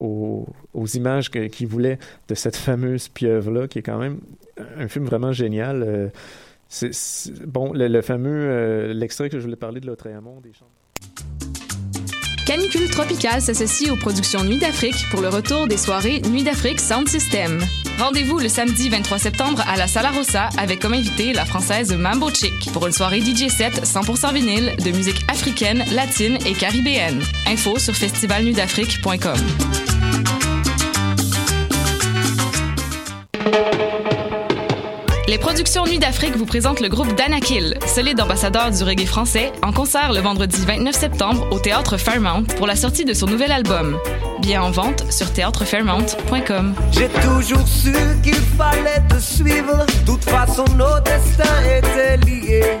aux, images qu'il voulait de cette fameuse pieuvre-là, qui est quand même un film vraiment génial. c'est, bon, le, fameux, l'extrait que je voulais parler de l'Autre-Amont, des chambres. Canicule Tropicale s'associe aux productions Nuit d'Afrique pour le retour des soirées Nuit d'Afrique Sound System. Rendez-vous le samedi 23 septembre à la Sala Rossa avec comme invité la française Mambo Chick pour une soirée DJ set 100% vinyle de musique africaine, latine et caribéenne. Info sur festivalnuitdafrique.com. Les productions Nuit d'Afrique vous présentent le groupe Danakil, solide ambassadeur du reggae français, en concert le vendredi 29 septembre au Théâtre Fairmount pour la sortie de son nouvel album. Bien en vente sur théâtrefairmount.com. J'ai toujours su qu'il fallait te suivre, toute façon nos destins étaient liés.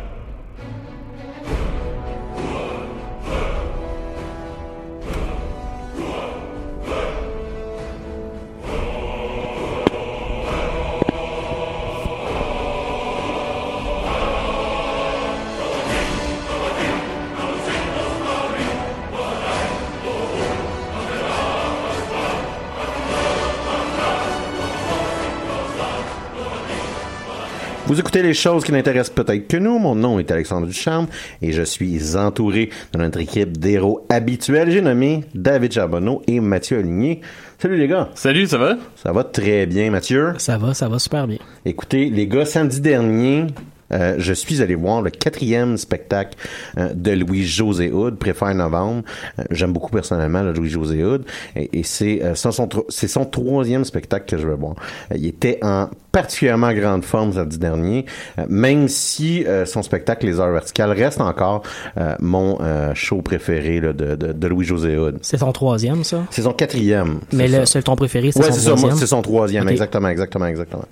Vous écoutez les choses qui n'intéressent peut-être que nous. Mon nom est Alexandre Duchamp et je suis entouré de notre équipe d'héros habituels. J'ai nommé David Charbonneau et Mathieu Aligné. Salut les gars. Salut, ça va? Ça va très bien, Mathieu. Ça va, ça va super bien. Écoutez, les gars, samedi dernier, euh, je suis allé voir le quatrième spectacle euh, de Louis-José Hood, Préfère Novembre. Euh, j'aime beaucoup personnellement Louis-José Hood. Et, c'est son, son troisième spectacle que je vais voir. il était en particulièrement grande forme samedi dernier, euh, même si euh, son spectacle Les Heures Verticales reste encore euh, mon show préféré là, de, de, de Louis-José Hood. C'est son troisième, ça? C'est son quatrième. Mais le, c'est ton préféré, c'est son troisième? c'est son troisième, exactement, exactement, exactement.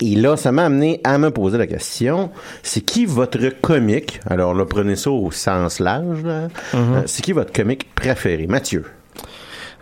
et là, ça m'a amené à me poser la question, c'est qui votre comique, alors là, prenez ça au sens large, mm-hmm. c'est qui votre comique préféré? Mathieu.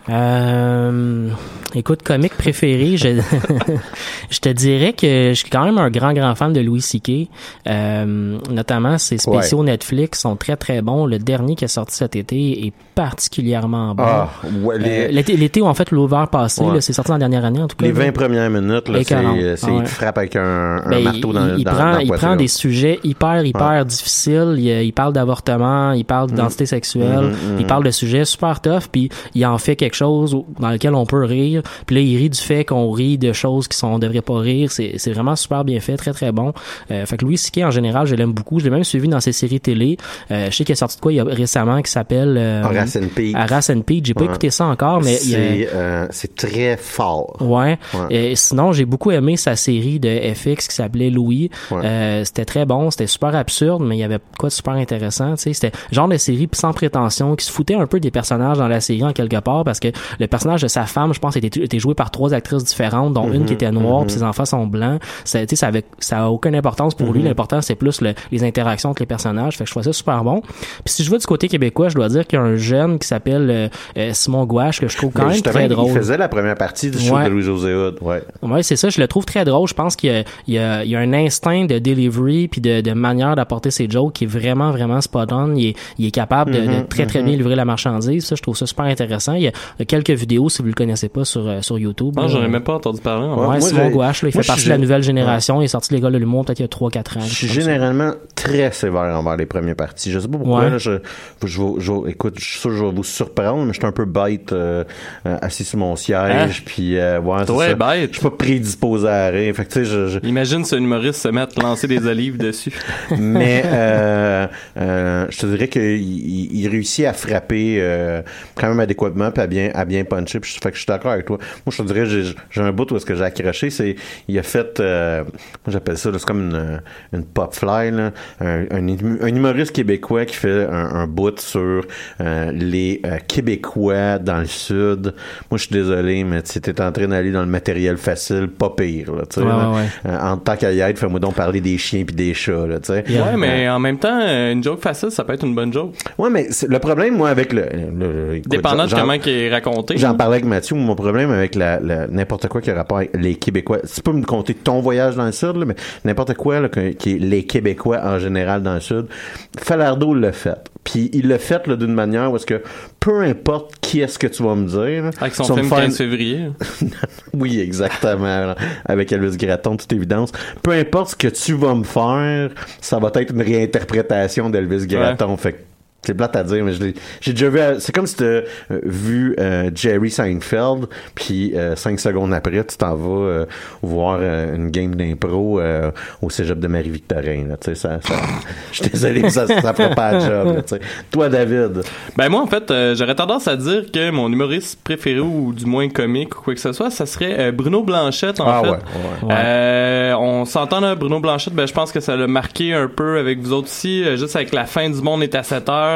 Euh, écoute, comique préféré, je, je te dirais que je suis quand même un grand, grand fan de Louis C.K. Euh, notamment, ses spéciaux Netflix sont très, très bons. Le dernier qui est sorti cet été est particulièrement bon. Ah, euh, l'été, où en fait l'over passé, c'est sorti en dernière année en tout cas. Les 20 premières minutes, c'est, euh, c'est il frappe avec un, ben, marteau dans, il, dans, prend, dans il prend des sujets hyper, hyper difficiles. Il, il, parle d'avortement, il parle d'identité mm. sexuelle, mm-hmm, il mm-hmm. parle de sujets super tough, puis il en fait quelque chose dans lequel on peut rire. Puis là, il rit du fait qu'on rit de choses qui sont on devrait pas rire. C'est, c'est vraiment super bien fait, très très bon. Euh, fait que Louis C.K. en général, je l'aime beaucoup. Je l'ai même suivi dans ses séries télé. Euh, je sais qu'il a sorti de quoi il y a récemment qui s'appelle euh, Arras and Pete. Arras and. J'ai pas écouté ça encore, mais c'est, euh, c'est très fort. Ouais. Et sinon, j'ai beaucoup aimé sa série de FX qui s'appelait Louis. Euh, c'était très bon, c'était super absurde, mais il y avait quoi de super intéressant. Tu sais, c'était genre de série sans prétention qui se foutait un peu des personnages dans la série en quelque part parce que le personnage de sa femme, je pense, était joué par trois actrices différentes, dont une qui était noire, puis ses enfants sont blancs. Ça, tu sais, ça avait, ça a aucune importance pour lui. L'important, c'est plus le- les interactions entre les personnages. Fait que je trouvais ça super bon. Puis si je vois du côté québécois, je dois dire qu'il y a un jeune qui s'appelle euh, euh, Simon Gouache que je trouve quand Mais même très il drôle. faisait la première partie du show Ouais. de Louis-José Hood. Ouais. Ouais, c'est ça. Je le trouve très drôle. Je pense qu'il y a, il y a, il y a un instinct de delivery puis de, de manière d'apporter ses jokes qui est vraiment, vraiment spot on. Il est, il est capable de, de très, très bien livrer la marchandise. Ça, je trouve ça super intéressant. Il il y a quelques vidéos, si vous le connaissez pas, sur, euh, sur YouTube. Non, j'en ai même pas entendu parler. en Ouais, Ouais, Simon Gouache, là, il moi, fait partie de la nouvelle génération. Il est sorti de l'école de l'humour peut-être il y a 3-4 ans. Je suis ça. généralement très sévère envers les premières parties. Je sais pas pourquoi. Ouais. là, je, je, vais- je écoute, je suis sûr que je vais vous surprendre, mais je suis un peu bête euh, euh, assis sur mon siège. Puis, euh, ouais, c'est Toi, ça. bête. Je suis pas prédisposé à rire. Fait que, tu sais, je, je- Imagine ce humoriste se mettre à lancer des olives dessus. mais euh, euh, je te dirais qu'il il, il réussit à frapper euh, quand même adéquatement puis à bien à bien puncher. Puis je, fait que je suis d'accord avec toi. Moi, je te dirais j'ai j'ai un bout où est-ce que j'ai accroché, c'est il a fait euh, moi j'appelle ça là, c'est comme une, une pop fly là, un, un, hum- un humoriste québécois qui fait un, un bout sur euh, les euh, Québécois dans le sud. Moi, je suis désolé, mais tu étais en train d'aller dans le matériel facile, pas pire. Là, tu sais, Ouais, là. ouais, ouais. Euh, en tant qu'à y être, fais-moi donc parler des chiens puis des chats. Là. Yeah. Ouais, mais en même temps, euh, une joke facile, ça peut être une bonne joke. Ouais, mais c'est- le problème, moi, avec le. le- écoute, Dépendant de j'en- comment il J'en parlais avec Mathieu. Mon problème avec la, la- n'importe quoi qui a rapport avec les Québécois. Tu peux me compter ton voyage dans le Sud, là, mais n'importe quoi là, qui est les Québécois en général dans le Sud. Falardeau l'a fait. Puis il l'a fait là, d'une manière où est-ce que peu importe qui est-ce que tu vas me dire. Avec son film faire 15 février. oui, exactement. Avec Elvis Gratton, toute évidence. Peu importe ce que tu vas me faire, ça va être une réinterprétation d'Elvis Gratton. Fait que c'est plate à dire, mais je l'ai- j'ai déjà vu. C'est comme si tu vu euh, Jerry Seinfeld, puis euh, cinq secondes après, tu t'en vas euh, voir euh, une game d'impro euh, au cégep de Marie-Victorin. sais, ça, ça- je suis désolé, mais ça, ça fera pas le job. là. Toi, David? Ben moi en fait, euh, j'aurais tendance à dire que mon humoriste préféré ou du moins comique ou quoi que ce soit, ça serait euh, Bruno Blanchette en Ah fait. ouais, ouais. Euh, on s'entend là, Bruno Blanchette, ben je pense que ça l'a marqué un peu avec vous autres aussi, euh, juste avec la fin du monde est à 7 heures.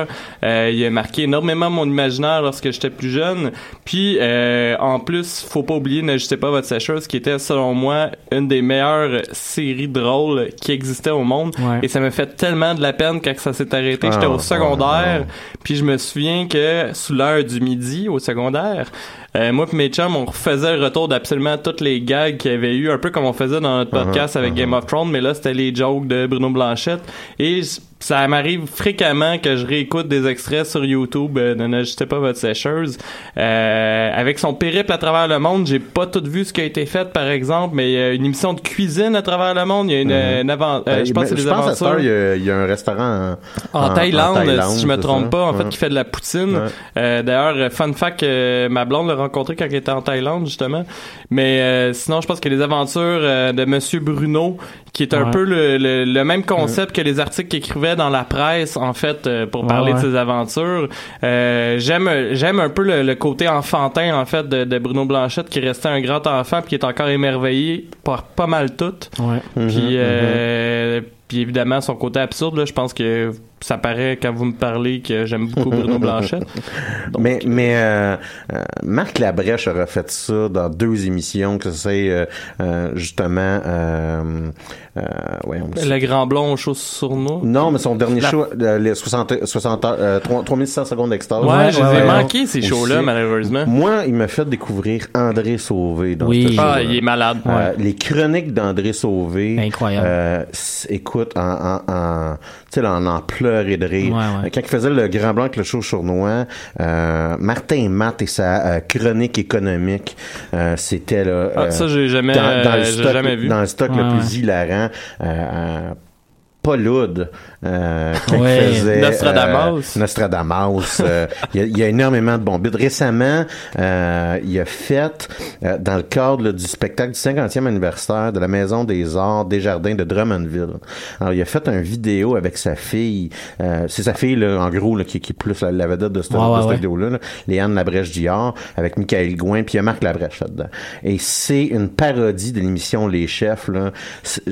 Euh, il a marqué énormément mon imaginaire lorsque j'étais plus jeune. Puis euh, en plus, faut pas oublier N'ajustez pas votre sécheuse qui était selon moi une des meilleures séries drôles qui existait au monde Ouais. et ça me fait tellement de la peine quand ça s'est arrêté. Ah, J'étais au ah, secondaire, ah. puis je me souviens que sous l'heure du midi au secondaire, euh, moi et mes chums, on refaisait le retour d'absolument toutes les gags qu'il y avait eu, un peu comme on faisait dans notre podcast avec Game of Thrones, mais là c'était les jokes de Bruno Blanchette. Et ça m'arrive fréquemment que je réécoute des extraits sur YouTube euh, de N'ajustez pas votre sécheuse. Euh, avec son périple à travers le monde, j'ai pas tout vu ce qui a été fait par exemple, mais il y a une émission de cuisine à travers le monde, il y a une, une avan- euh, je pense que aventures. il y, a, il y a un restaurant en, En, Thaïlande, si je me trompe ça? pas, en fait, qui fait de la poutine. Ouais. Euh, D'ailleurs, fun fact, euh, ma blonde rencontré quand elle était en Thaïlande, justement. Mais euh, sinon, je pense que les aventures euh, de Monsieur Bruno, qui est un Ouais. peu le, le- le même concept que les articles qu'il écrivait dans la presse, en fait, euh, pour parler ouais. de ses aventures. Euh, j'aime j'aime un peu le, le côté enfantin, en fait, de, de Bruno Blanchette, qui restait un grand enfant, puis qui est encore émerveillé par pas mal tout. Ouais. Mhm, Puis, euh, puis évidemment, son côté absurde, là, je pense que ça paraît quand vous me parlez que j'aime beaucoup Bruno Blanchette. mais mais euh, euh, Marc Labrèche aurait fait ça dans deux émissions que c'est euh, euh, justement euh, euh, ouais, on dit- Le grand blond aux choses sournois. non mais son dernier La- show euh, les 60 60 heures, euh, 3 3600 secondes d'extase Ouais, je les ai ouais, ouais. manqués, ces shows-là, malheureusement. moi il m'a fait découvrer André Sauvé dans Oui. Ah, il est malade. Euh, les chroniques d'André Sauvé. Incroyable. Euh, écoute, en, en, en, tu sais, là, en, en pleurs et de rire. Ouais, ouais. Euh, Quand il faisait le Grand Blanc avec le show sournois, euh, Martin Matt et sa euh, chronique économique, euh, c'était là. Ah, euh, ça, j'ai jamais, dans, dans le euh, j'ai stock, jamais vu. Dans le stock le Ouais, plus hilarant. Paul euh, Ouais. faisait Nostradamus. euh, Nostradamus. euh, il, y a, il y a énormément de bons bits. Récemment, euh, il a fait, euh, dans le cadre là, du spectacle du 50e anniversaire de la Maison des Arts des Jardins de Drummondville. Alors, il a fait une vidéo avec sa fille. euh, c'est sa fille, là, en gros, là, qui, qui est plus la, la vedette de cette, Ouais, de ouais, cette ouais. vidéo-là. là. Léane Labrèche-Diard, avec Michael Gouin, puis il y a Marc Labrèche là-dedans. Et c'est une parodie de l'émission Les Chefs. Là.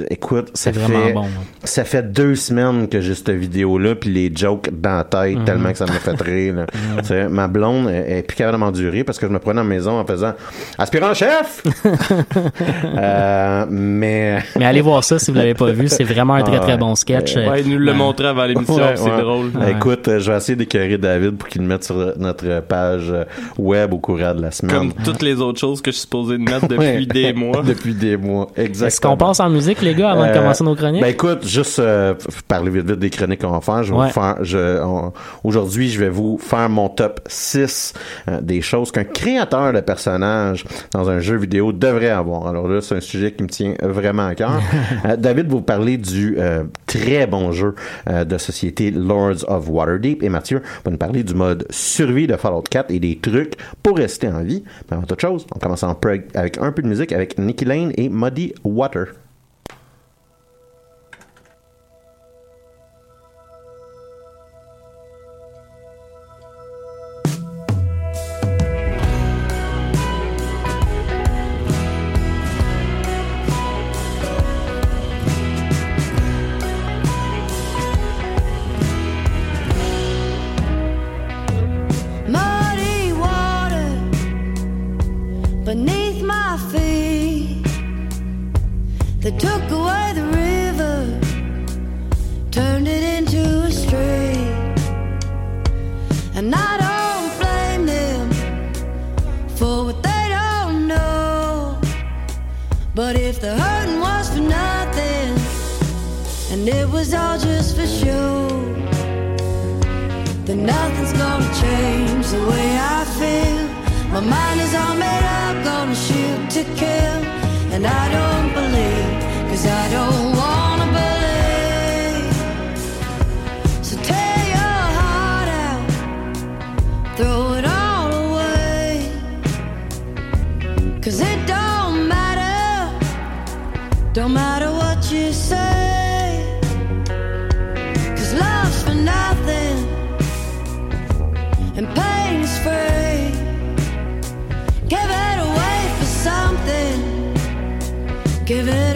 Écoute, ça fait... bon. hein. Ça fait deux semaines que j'ai cette vidéo-là, puis les jokes dans la tête, Mhm. tellement que ça m'a fait rire. là. Ma blonde est, est plus capable de m'endurer parce que je me prenais en maison en faisant aspirant chef. Euh, mais Mais allez voir ça si vous l'avez pas vu. C'est vraiment un très Ah très bon sketch. Ouais, il nous Ouais. montré avant l'émission, Ouais, c'est ouais. drôle. Écoute, euh, je vais essayer d'écœurer David pour qu'il le mette sur notre page euh, web au courant de la semaine. Comme toutes les autres choses que je suis supposé de mettre depuis Ouais. des mois. depuis des mois, exactement. Est-ce qu'on passe en musique, les gars, avant de commencer nos chroniques? Ben écoute, juste euh, parler vite des chroniques qu'on va faire. Je vais Ouais. vous faire. Je, on- aujourd'hui, je vais vous faire mon top 6 euh, des choses qu'un créateur de personnages dans un jeu vidéo devrait avoir. Alors là, c'est un sujet qui me tient vraiment à cœur. Euh, David va vous parler du euh, très bon jeu euh, de société Lords of Waterdeep et Mathieu va nous parler du mode survie de Fallout 4 et des trucs pour rester en vie. Mais avant toute chose, on commence en avec un peu de musique avec Nicky Lane et Muddy Water. Give it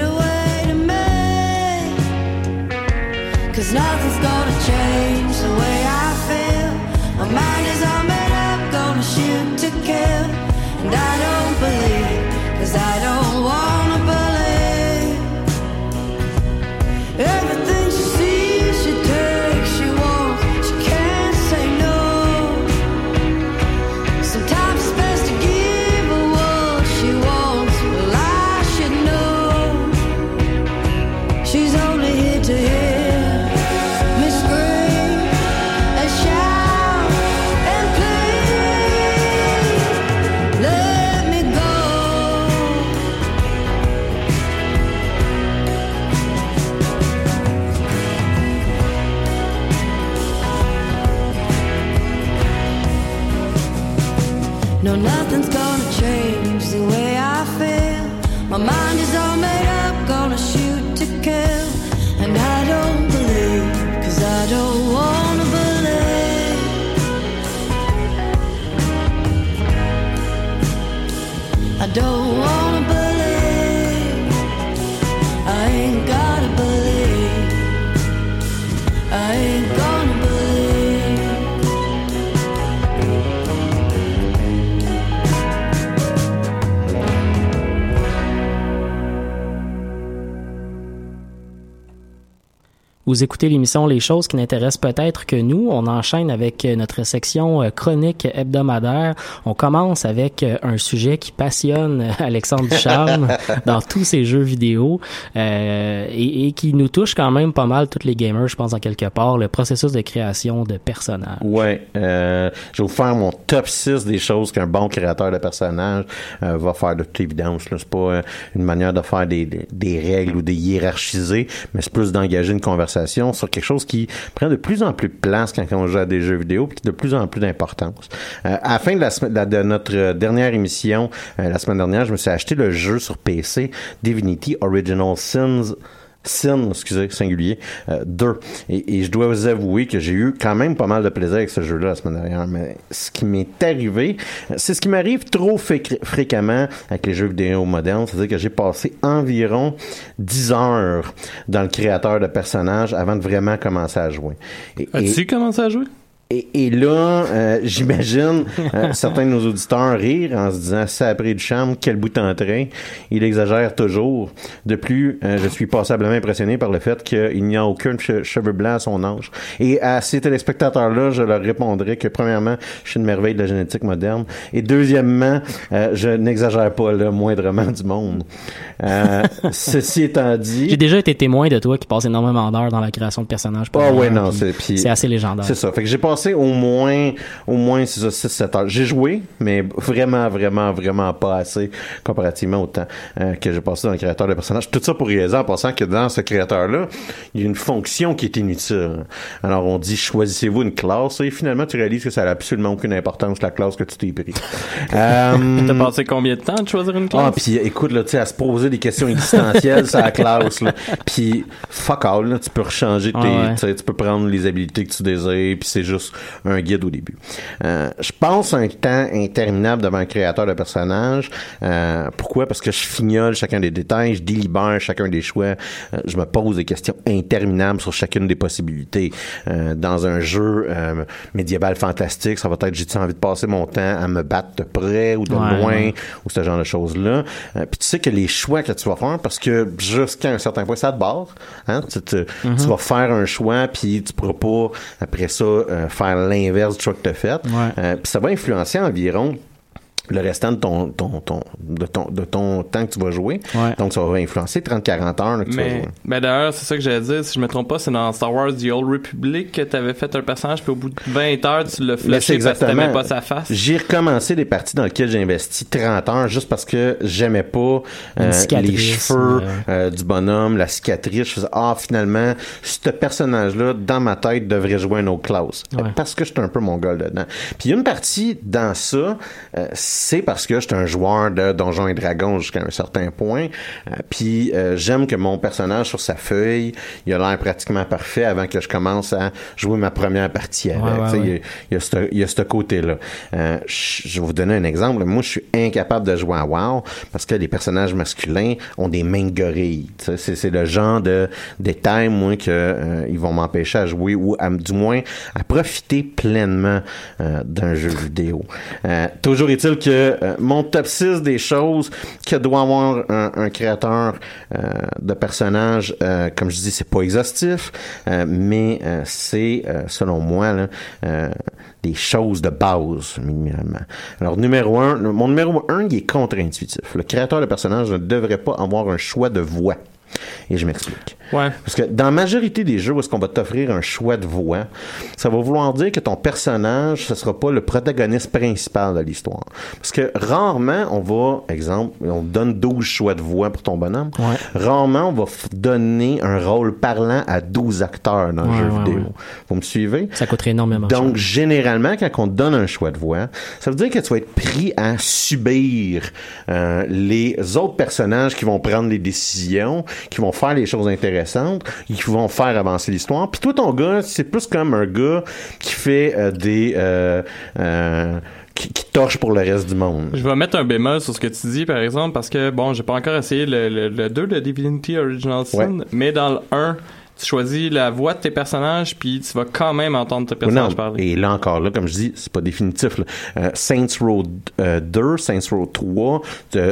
Vous écoutez l'émission Les choses qui n'intéressent peut-être que nous. On enchaîne avec euh, notre section euh, chronique hebdomadaire. On commence avec euh, un sujet qui passionne Alexandre Ducharme dans tous ses jeux vidéo euh, et, et qui nous touche quand même pas mal toutes les gamers, je pense en quelque part, le processus de création de personnages. Ouais, euh, je vais vous faire mon top 6 des choses qu'un bon créateur de personnage euh, va faire de toute évidence. C'est pas une manière de faire des, des, des règles ou de hiérarchiser, mais c'est plus d'engager une conversation sur quelque chose qui prend de plus en plus de place quand on joue à des jeux vidéo, puis de plus en plus d'importance. Euh, à la fin de, la, de notre dernière émission, euh, la semaine dernière, je me suis acheté le jeu sur PC Divinity Original Sins Sin, excusez, singulier, euh, 2. Et, et je dois vous avouer que j'ai eu quand même pas mal de plaisir avec ce jeu-là la semaine dernière. Mais ce qui m'est arrivé, euh, c'est ce qui m'arrive trop fréq- fréquemment avec les jeux vidéo modernes, c'est-à-dire que j'ai passé environ 10 heures dans le créateur de personnages avant de vraiment commencer à jouer. As-tu commencé à jouer? Et, et là, euh, j'imagine euh, certains de nos auditeurs rire en se disant ça a pris du charme, quel bout en train. Il exagère toujours. De plus, euh, je suis passablement impressionné par le fait qu'il n'y a aucun che- cheveu blanc à son âge. Et à ces téléspectateurs-là, je leur répondrai que premièrement, je suis une merveille de la génétique moderne. Et deuxièmement, euh, je n'exagère pas le moindrement du monde. Euh, ceci étant dit. J'ai déjà été témoin de toi qui passe énormément d'heures dans la création de personnages. Ah ouais, Puis non, c'est assez légendaire. C'est ça. Fait que j'ai passé au moins, au moins, c'est ça, 6, 7 heures. J'ai joué, mais vraiment, vraiment, vraiment pas assez comparativement au temps euh, que j'ai passé dans le créateur de personnages. Tout ça pour réaliser en pensant que dans ce créateur-là, il y a une fonction qui est inutile. Alors, on dit, choisissez-vous une classe, et finalement, tu réalises que ça n'a absolument aucune importance, la classe que tu t'es pris. Euh, T'as passé combien de temps de choisir une ah, classe? puis écoute, là, tu sais, à se poser des questions existentielles, c'est la classe, là. Puis, fuck all, là, tu peux rechanger tes, Ah ouais. tu peux prendre les habilités que tu désires, puis c'est juste un guide au début. Euh, je passe un temps interminable devant un créateur de personnages. Euh, pourquoi? Parce que je fignole chacun des détails, je délibère chacun des choix, euh, je me pose des questions interminables sur chacune des possibilités. Euh, dans un jeu euh, médiéval fantastique, ça va être, j'ai envie de passer mon temps à me battre de près ou de Ouais, loin, ouais. ou ce genre de choses-là? Euh, puis tu sais que les choix que tu vas faire, parce que jusqu'à un certain point, ça te barre. Hein? Tu, Mhm. tu vas faire un choix, puis tu pourras pas, après ça, euh, faire l'inverse du choix que tu as fait. Ouais. Euh, ça va influencer environ le restant de ton, ton, ton, de ton, de ton temps que tu vas jouer. Ouais. Donc, ça va influencer 30-40 heures là, que tu vas Mais, jouer. ben d'ailleurs, c'est ça que j'allais dire. Si je me trompe pas, c'est dans Star Wars The Old Republic que t'avais fait un personnage, puis au bout de 20 heures, tu l'as Mais flashé parce que t'aimais pas sa face. J'ai recommencé des parties dans lesquelles j'ai investi 30 heures juste parce que j'aimais pas euh, les cheveux ouais. euh, du bonhomme, la cicatrice. Je faisais ah finalement ce personnage-là dans ma tête devrait jouer un autre classe Ouais. parce que j'étais un peu mon gars dedans. Puis il y a une partie dans ça, euh, c'est parce que j'étais un joueur de Donjons et Dragons jusqu'à un certain point. Euh, puis euh, j'aime que mon personnage sur sa feuille, il a l'air pratiquement parfait avant que je commence à jouer ma première partie avec. Ouais, ouais, Tu sais, il y a- ouais. il il y a ce côté-là. Euh, je vais vous donner un exemple. Moi, je suis incapable de jouer à WoW parce que les personnages masculins ont des mains de gorille. Tu sais, C'est, c'est le genre de détail, moi, que euh, ils vont m'empêcher à jouer ou à, du moins à profiter pleinement euh, d'un jeu vidéo. Euh, toujours est-il que euh, mon top 6 des choses que doit avoir un, un créateur euh, de personnages, euh, comme je dis, c'est pas exhaustif, euh, mais euh, c'est, euh, selon moi, là, des choses de base, minimalement. Alors, numéro un, le- mon numéro un, il est contre-intuitif. Le créateur de personnage ne devrait pas avoir un choix de voix. Et je m'explique. Ouais. Parce que dans la majorité des jeux où est-ce qu'on va t'offrir un choix de voix, ça va vouloir dire que ton personnage, ce sera pas le protagoniste principal de l'histoire. Parce que rarement, on va, exemple, on donne 12 choix de voix pour ton bonhomme. Ouais. Rarement, on va donner un rôle parlant à 12 acteurs dans le Ouais, jeu vidéo. Vous me suivez? Ça coûterait énormément Donc, généralement, quand on donne un choix de voix, ça veut dire que tu vas être pris à subir euh, les autres personnages qui vont prendre les décisions, qui vont faire les choses intéressantes, qui vont faire avancer l'histoire. Puis toi, ton gars, c'est plus comme un gars qui fait euh, des... euh, euh, qui, qui torche pour le reste du monde. Je vais mettre un bémol sur ce que tu dis, par exemple, parce que, bon, j'ai pas encore essayé le, le, le 2 de Divinity Original Sin, mais dans le 1, tu choisis la voix de tes personnages, puis tu vas quand même entendre tes Non, personnages parler. et là encore, là, comme je dis, c'est pas définitif. là. Euh, Saints Row euh, 2, Saints Row 3, t'as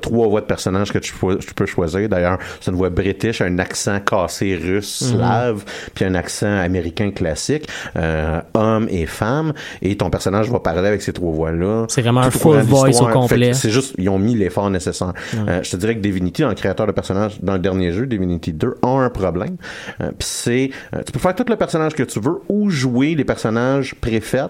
trois voix de personnages que tu, peux- tu peux choisir. D'ailleurs, c'est une voix british, un accent cassé russe, Mhm. slave, puis un accent américain classique, euh, homme et femme, et ton personnage va parler avec ces trois voix-là. C'est vraiment un full voice au complet. C'est juste, ils ont mis l'effort nécessaire. Euh, je te dirais que Divinity, dans le créateur de personnages, dans le dernier jeu, Divinity 2, a un problème. Euh, Puis c'est, euh, tu peux faire tout le personnage que tu veux ou jouer les personnages préfets.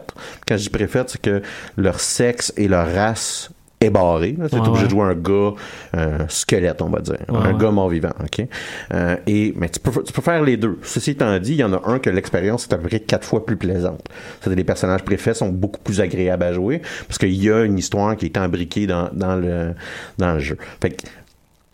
Quand je dis préfets, c'est que leur sexe et leur race est barré. Tu es Ouais, obligé ouais. de jouer un gars euh, squelette, on va dire. Ouais, un gars mort-vivant, OK? Euh, et, mais tu peux, tu peux faire les deux. Ceci étant dit, il y en a un que l'expérience est à peu près quatre fois plus plaisante. C'est-à-dire les personnages préfets sont beaucoup plus agréables à jouer parce qu'il y a une histoire qui est imbriquée dans, dans, le, dans le jeu. Fait que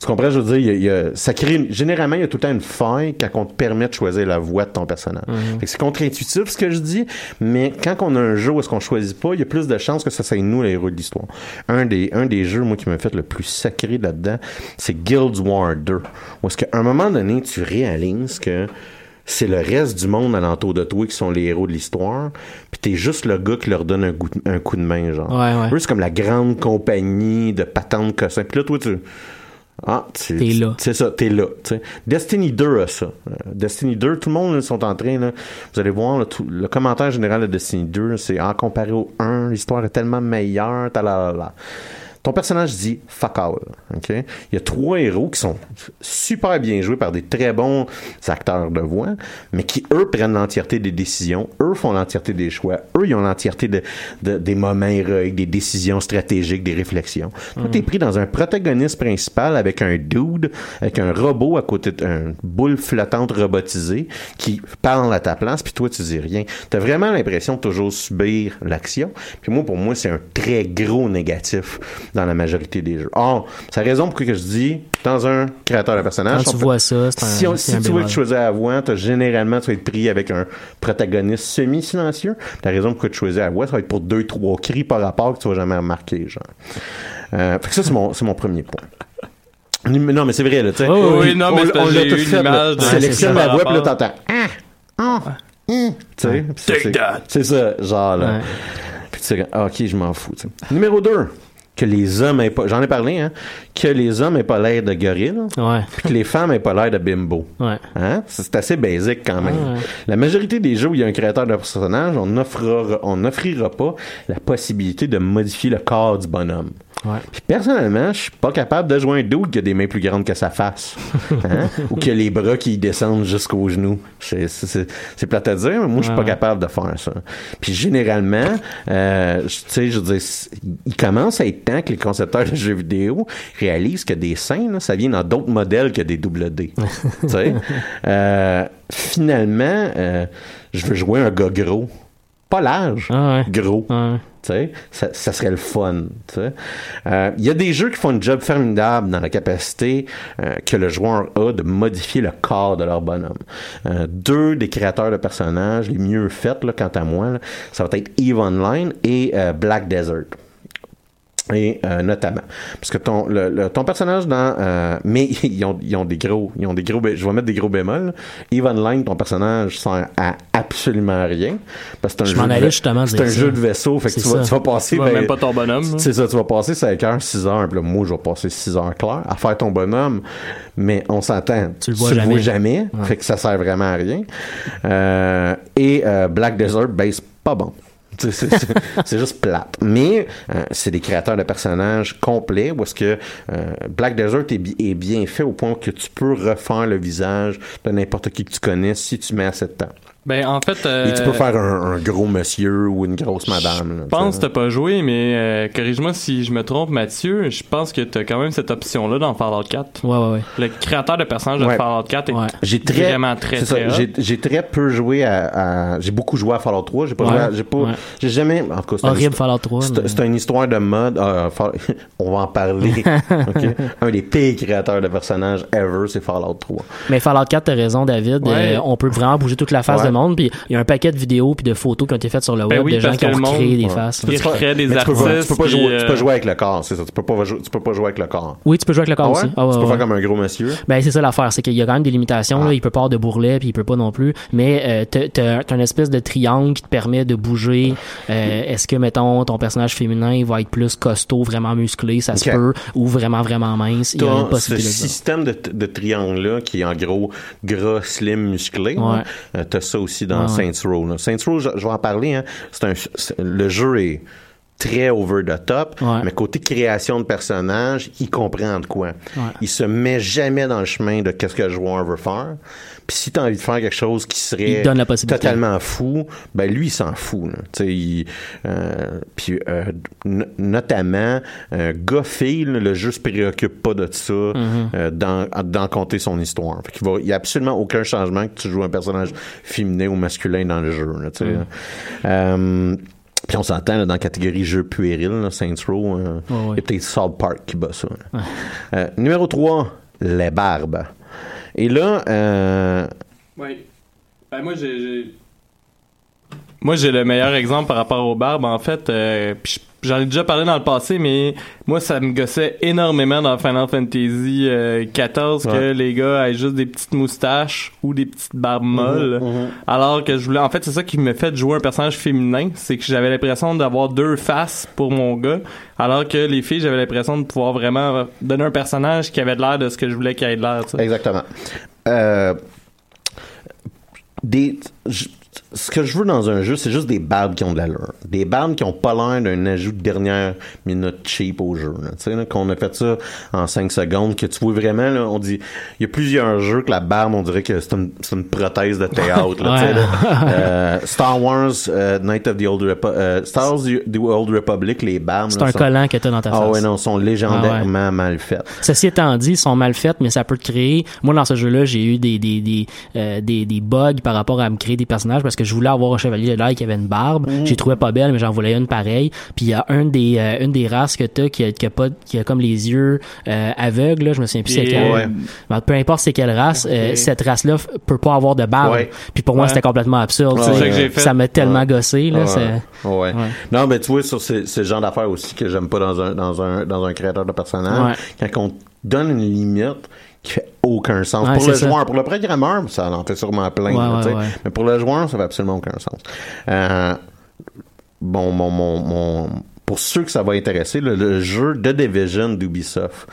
Tu comprends, je veux dire, il y a- il y a- ça crée, généralement, il y a tout le temps une faille quand on te permet de choisir la voix de ton personnage. Fait que C'est contre-intuitif ce que je dis, mais quand on a un jeu où est-ce qu'on choisit pas, il y a plus de chances que ça soit nous les héros de l'histoire. Un des, un des jeux, moi, qui m'a fait le plus sacré là-dedans, c'est Guild Wars 2. Où est-ce qu'à un moment donné, tu réalises que c'est le reste du monde alentour de toi qui sont les héros de l'histoire, puis t'es juste le gars qui leur donne un, goût- un coup de main, genre. Ouais, ouais. Eux, c'est comme la grande compagnie de patentes cossins. Puis là, toi, tu... Ah, T'es là. C'est ça, t'es là. tu sais. Destiny 2 a ça. Euh, Destiny 2, tout le monde là, sont en train, là, vous allez voir, là, tout- le commentaire général de Destiny 2, c'est ah, comparé au 1, l'histoire est tellement meilleure, talalala. Ton personnage dit fuck all. ok? Il y a trois héros qui sont super bien joués par des très bons acteurs de voix, mais qui, eux, prennent l'entièreté des décisions. Eux font l'entièreté des choix. Eux, ils ont l'entièreté de, de- des moments héroïques, des décisions stratégiques, des réflexions. Toi, t'es pris dans un protagoniste principal avec un dude, avec un robot à côté d'un boule flottante robotisée qui parle à ta place, puis toi, tu dis rien. T'as vraiment l'impression de toujours subir l'action. Puis moi, pour moi, c'est un très gros négatif dans la majorité des jeux. Or, c'est la raison pour laquelle je dis, dans un créateur de personnage, Quand tu on vois ça, c'est un- si, on- si un tu veux bémol. choisir à voix, t'as généralement, tu vas être pris avec un protagoniste semi-silencieux. La raison pour laquelle tu choisis à voix, ça va être pour deux, trois cris par rapport que tu vas jamais remarquer, genre. Euh, fait que ça, c'est mon, c'est mon premier point. Non, mais c'est vrai, là, tu sais. Oui, oui, non, mais parce que l'a tout fait, là. de- Tu sélectionnes Ouais, la voix, puis là, t'entends. Ah! Ah! Hum! Tu sais, c'est- that. C'est ça, genre, là. Ouais. Puis tu sais, ah, ok, je m'en fous. tu sais. Numéro 2. Que les hommes aient pas. J'en ai parlé, hein. Que les hommes aient pas l'air de gorille. Ouais. Puis que les femmes aient pas l'air de bimbo. Ouais. Hein? C'est assez basique quand même. Ouais. La majorité des jeux où il y a un créateur de personnage, on n'offrira on n'offrira pas la possibilité de modifier le corps du bonhomme. Puis personnellement, je suis pas capable de jouer un dude qui a des mains plus grandes que sa face. Hein? Ou qui a les bras qui descendent jusqu'aux genoux. C'est- C'est c'est- c'est plate à dire, mais moi, je suis pas capable de faire ça. Puis généralement, euh, tu sais, je veux dire, il commence à être que les concepteurs de jeux vidéo réalisent que des là, ça vient dans d'autres modèles que des double D. Euh, finalement, euh, je veux jouer un gars gros. Pas large, Ah ouais. gros. Ouais. Sais, ça, ça serait le fun. sais? Euh, Il y a des jeux qui font un job formidable dans la capacité que le joueur a de modifier le corps de leur bonhomme. Deux des créateurs de personnages les mieux faits, là, quant à moi, là, ça va être EVE Online et Black Desert. Et euh, notamment parce que ton le, le- ton personnage dans euh, mais ils ont, ils ont des gros ils ont des gros je vais mettre des gros bémols Eve Online ton personnage sert à absolument rien parce que c'est un Je jeu m'en de justement c'est un ça. jeu de vaisseau fait que tu vas, tu vas passer Tu vois ben, même pas ton bonhomme. c'est ça, tu vas passer 5 heures, 6 heures, puis là, moi, je vais passer 6 heures clair à faire ton bonhomme, mais on s'entend. Tu le vois jamais. jamais, fait que ça sert vraiment à rien. Euh, et euh, Black Desert, c'est pas bon. C'est- juste plate. Mais euh, c'est des créateurs de personnages complets où est-ce que euh, Black Desert est bien fait au point que tu peux refaire le visage de n'importe qui que tu connais si tu mets assez de temps. Ben, en fait. Et tu euh, peux faire un, un gros monsieur ou une grosse madame. là, Je pense que t'as pas joué, mais euh, corrige-moi si je me trompe, Mathieu. Je pense que t'as quand même cette option-là dans Fallout 4. Ouais, ouais, ouais. Le créateur de personnage de Ouais. Fallout 4 est Ouais. J'ai très, vraiment très, c'est ça, très hot. j'ai, j'ai très peu joué à, à- j'ai beaucoup joué à Fallout 3. J'ai pas Ouais. joué à- j'ai pas, Ouais. j'ai jamais, en tout cas, Horrible histoire- Fallout 3. C'est, mais- c'est une histoire de mode. euh, Fall- on va en parler. Un des pires créateurs de personnages ever, c'est Fallout 3. Mais Fallout 4, t'as raison, David. Ouais. Euh, on peut vraiment bouger toute la face Ouais. Monde. Puis il y a un paquet de vidéos puis de photos qui ont été faites sur le Ben web oui, de gens qui ont recréé des Ouais. faces. Des Mais tu peux, pas- artistes. tu peux pas jouer, tu peux euh, jouer avec le corps, c'est ça. Tu peux pas jouer, tu peux pas jouer avec le corps. Oui, tu peux jouer avec le corps Ah aussi. Ah ouais, tu peux ouais. faire comme un gros monsieur? Ben c'est ça l'affaire, c'est qu'il y a quand même des limitations. Ah. Là. Il peut pas avoir de bourrelet, puis il peut pas non plus. Mais euh, t'as- une espèce de triangle qui te permet de bouger. Euh, Est-ce que mettons ton personnage féminin il va être plus costaud, vraiment musclé, ça se peut, ou vraiment vraiment mince? Il y a une ce système de, de triangle-là qui est en gros gras, slim, musclé. Ouais. Euh, T'as ça aussi dans Ouais. Saints Row. là. Saints Row, je, je vais en parler. Hein. C'est un, le jeu est très over the top, Ouais. mais côté création de personnages, il comprend de quoi. Ouais. Il se met jamais dans le chemin de qu'est-ce que le joueur veut faire. Puis si t'as envie de faire quelque chose qui serait Il donne la possibilité. totalement fou, ben lui il s'en fout. Il, euh, puis euh, no- notamment euh, le jeu se préoccupe pas de ça Mm-hmm. euh, dans, dans compter son histoire. Fait qu'il va, il y a absolument aucun changement que tu joues un personnage féminin ou masculin dans le jeu. là, Puis on s'entend là, dans la catégorie jeu puéril, là, Saints Row, euh, il y a peut-être South Park qui bat ça. Euh, numéro 3, les barbes. Et là, euh, Oui. Ben, moi, j'ai. j'ai- Moi, j'ai le meilleur exemple par rapport aux barbes, en fait. euh, puis je- J'en ai déjà parlé dans le passé, mais moi, ça me gossait énormément dans Final Fantasy euh, 14 que les gars aient juste des petites moustaches ou des petites barbes molles. Alors que je voulais... En fait, c'est ça qui me fait jouer un personnage féminin. C'est que j'avais l'impression d'avoir deux faces pour mon gars. Alors que les filles, j'avais l'impression de pouvoir vraiment donner un personnage qui avait de l'air de ce que je voulais qu'il ait de l'air. Exactement. Euh, des, ce que je veux dans un jeu, c'est juste des barbes qui ont de l'allure. Des barbes qui ont pas l'air d'un ajout de dernière minute cheap au jeu. là. Tu sais, là, qu'on a fait ça en 5 secondes, que tu vois vraiment, là, on dit, il y a plusieurs jeux que la barbe, on dirait que c'est une, c'est une prothèse de théâtre. là, là. Euh, Star Wars, euh, Night of the Old Repu- euh, Star Wars The Old Republic, les barbes. C'est un sont- collant que t'as dans ta face. Ah ouais, non, sont légendairement mal faites. Ceci étant dit, ils sont mal faites, mais ça peut te créer. Moi, dans ce jeu-là, j'ai eu des des des, des des bugs par rapport à me créer des personnages parce que je voulais avoir un chevalier de l'air qui avait une barbe. J'ai trouvé pas belle, mais j'en voulais une pareille. Puis il y a un des euh, une des races que t'as qui a, qui a pas qui a comme les yeux euh, aveugles. Là, je me souviens plus c'est quelle. Ouais. Ben, peu importe c'est quelle race, euh, cette race-là f- peut pas avoir de barbe. Ouais. Puis pour moi, Ouais. c'était complètement absurde. Ça que m'a tellement Ouais. gossé là. Ouais. c'est- Ouais. Ouais. Non, mais tu vois, sur c'est c'est le genre d'affaires aussi que j'aime pas dans un, dans un, dans un créateur de personnage. Quand on donne une limite qui fait aucun sens. Ouais, pour le ça. joueur, pour le programmeur, ça en fait sûrement plein. Ouais, ouais. Mais pour le joueur, ça fait absolument aucun sens. Euh, bon, mon, mon, mon, pour ceux que ça va intéresser, le, le jeu The Division d'Ubisoft,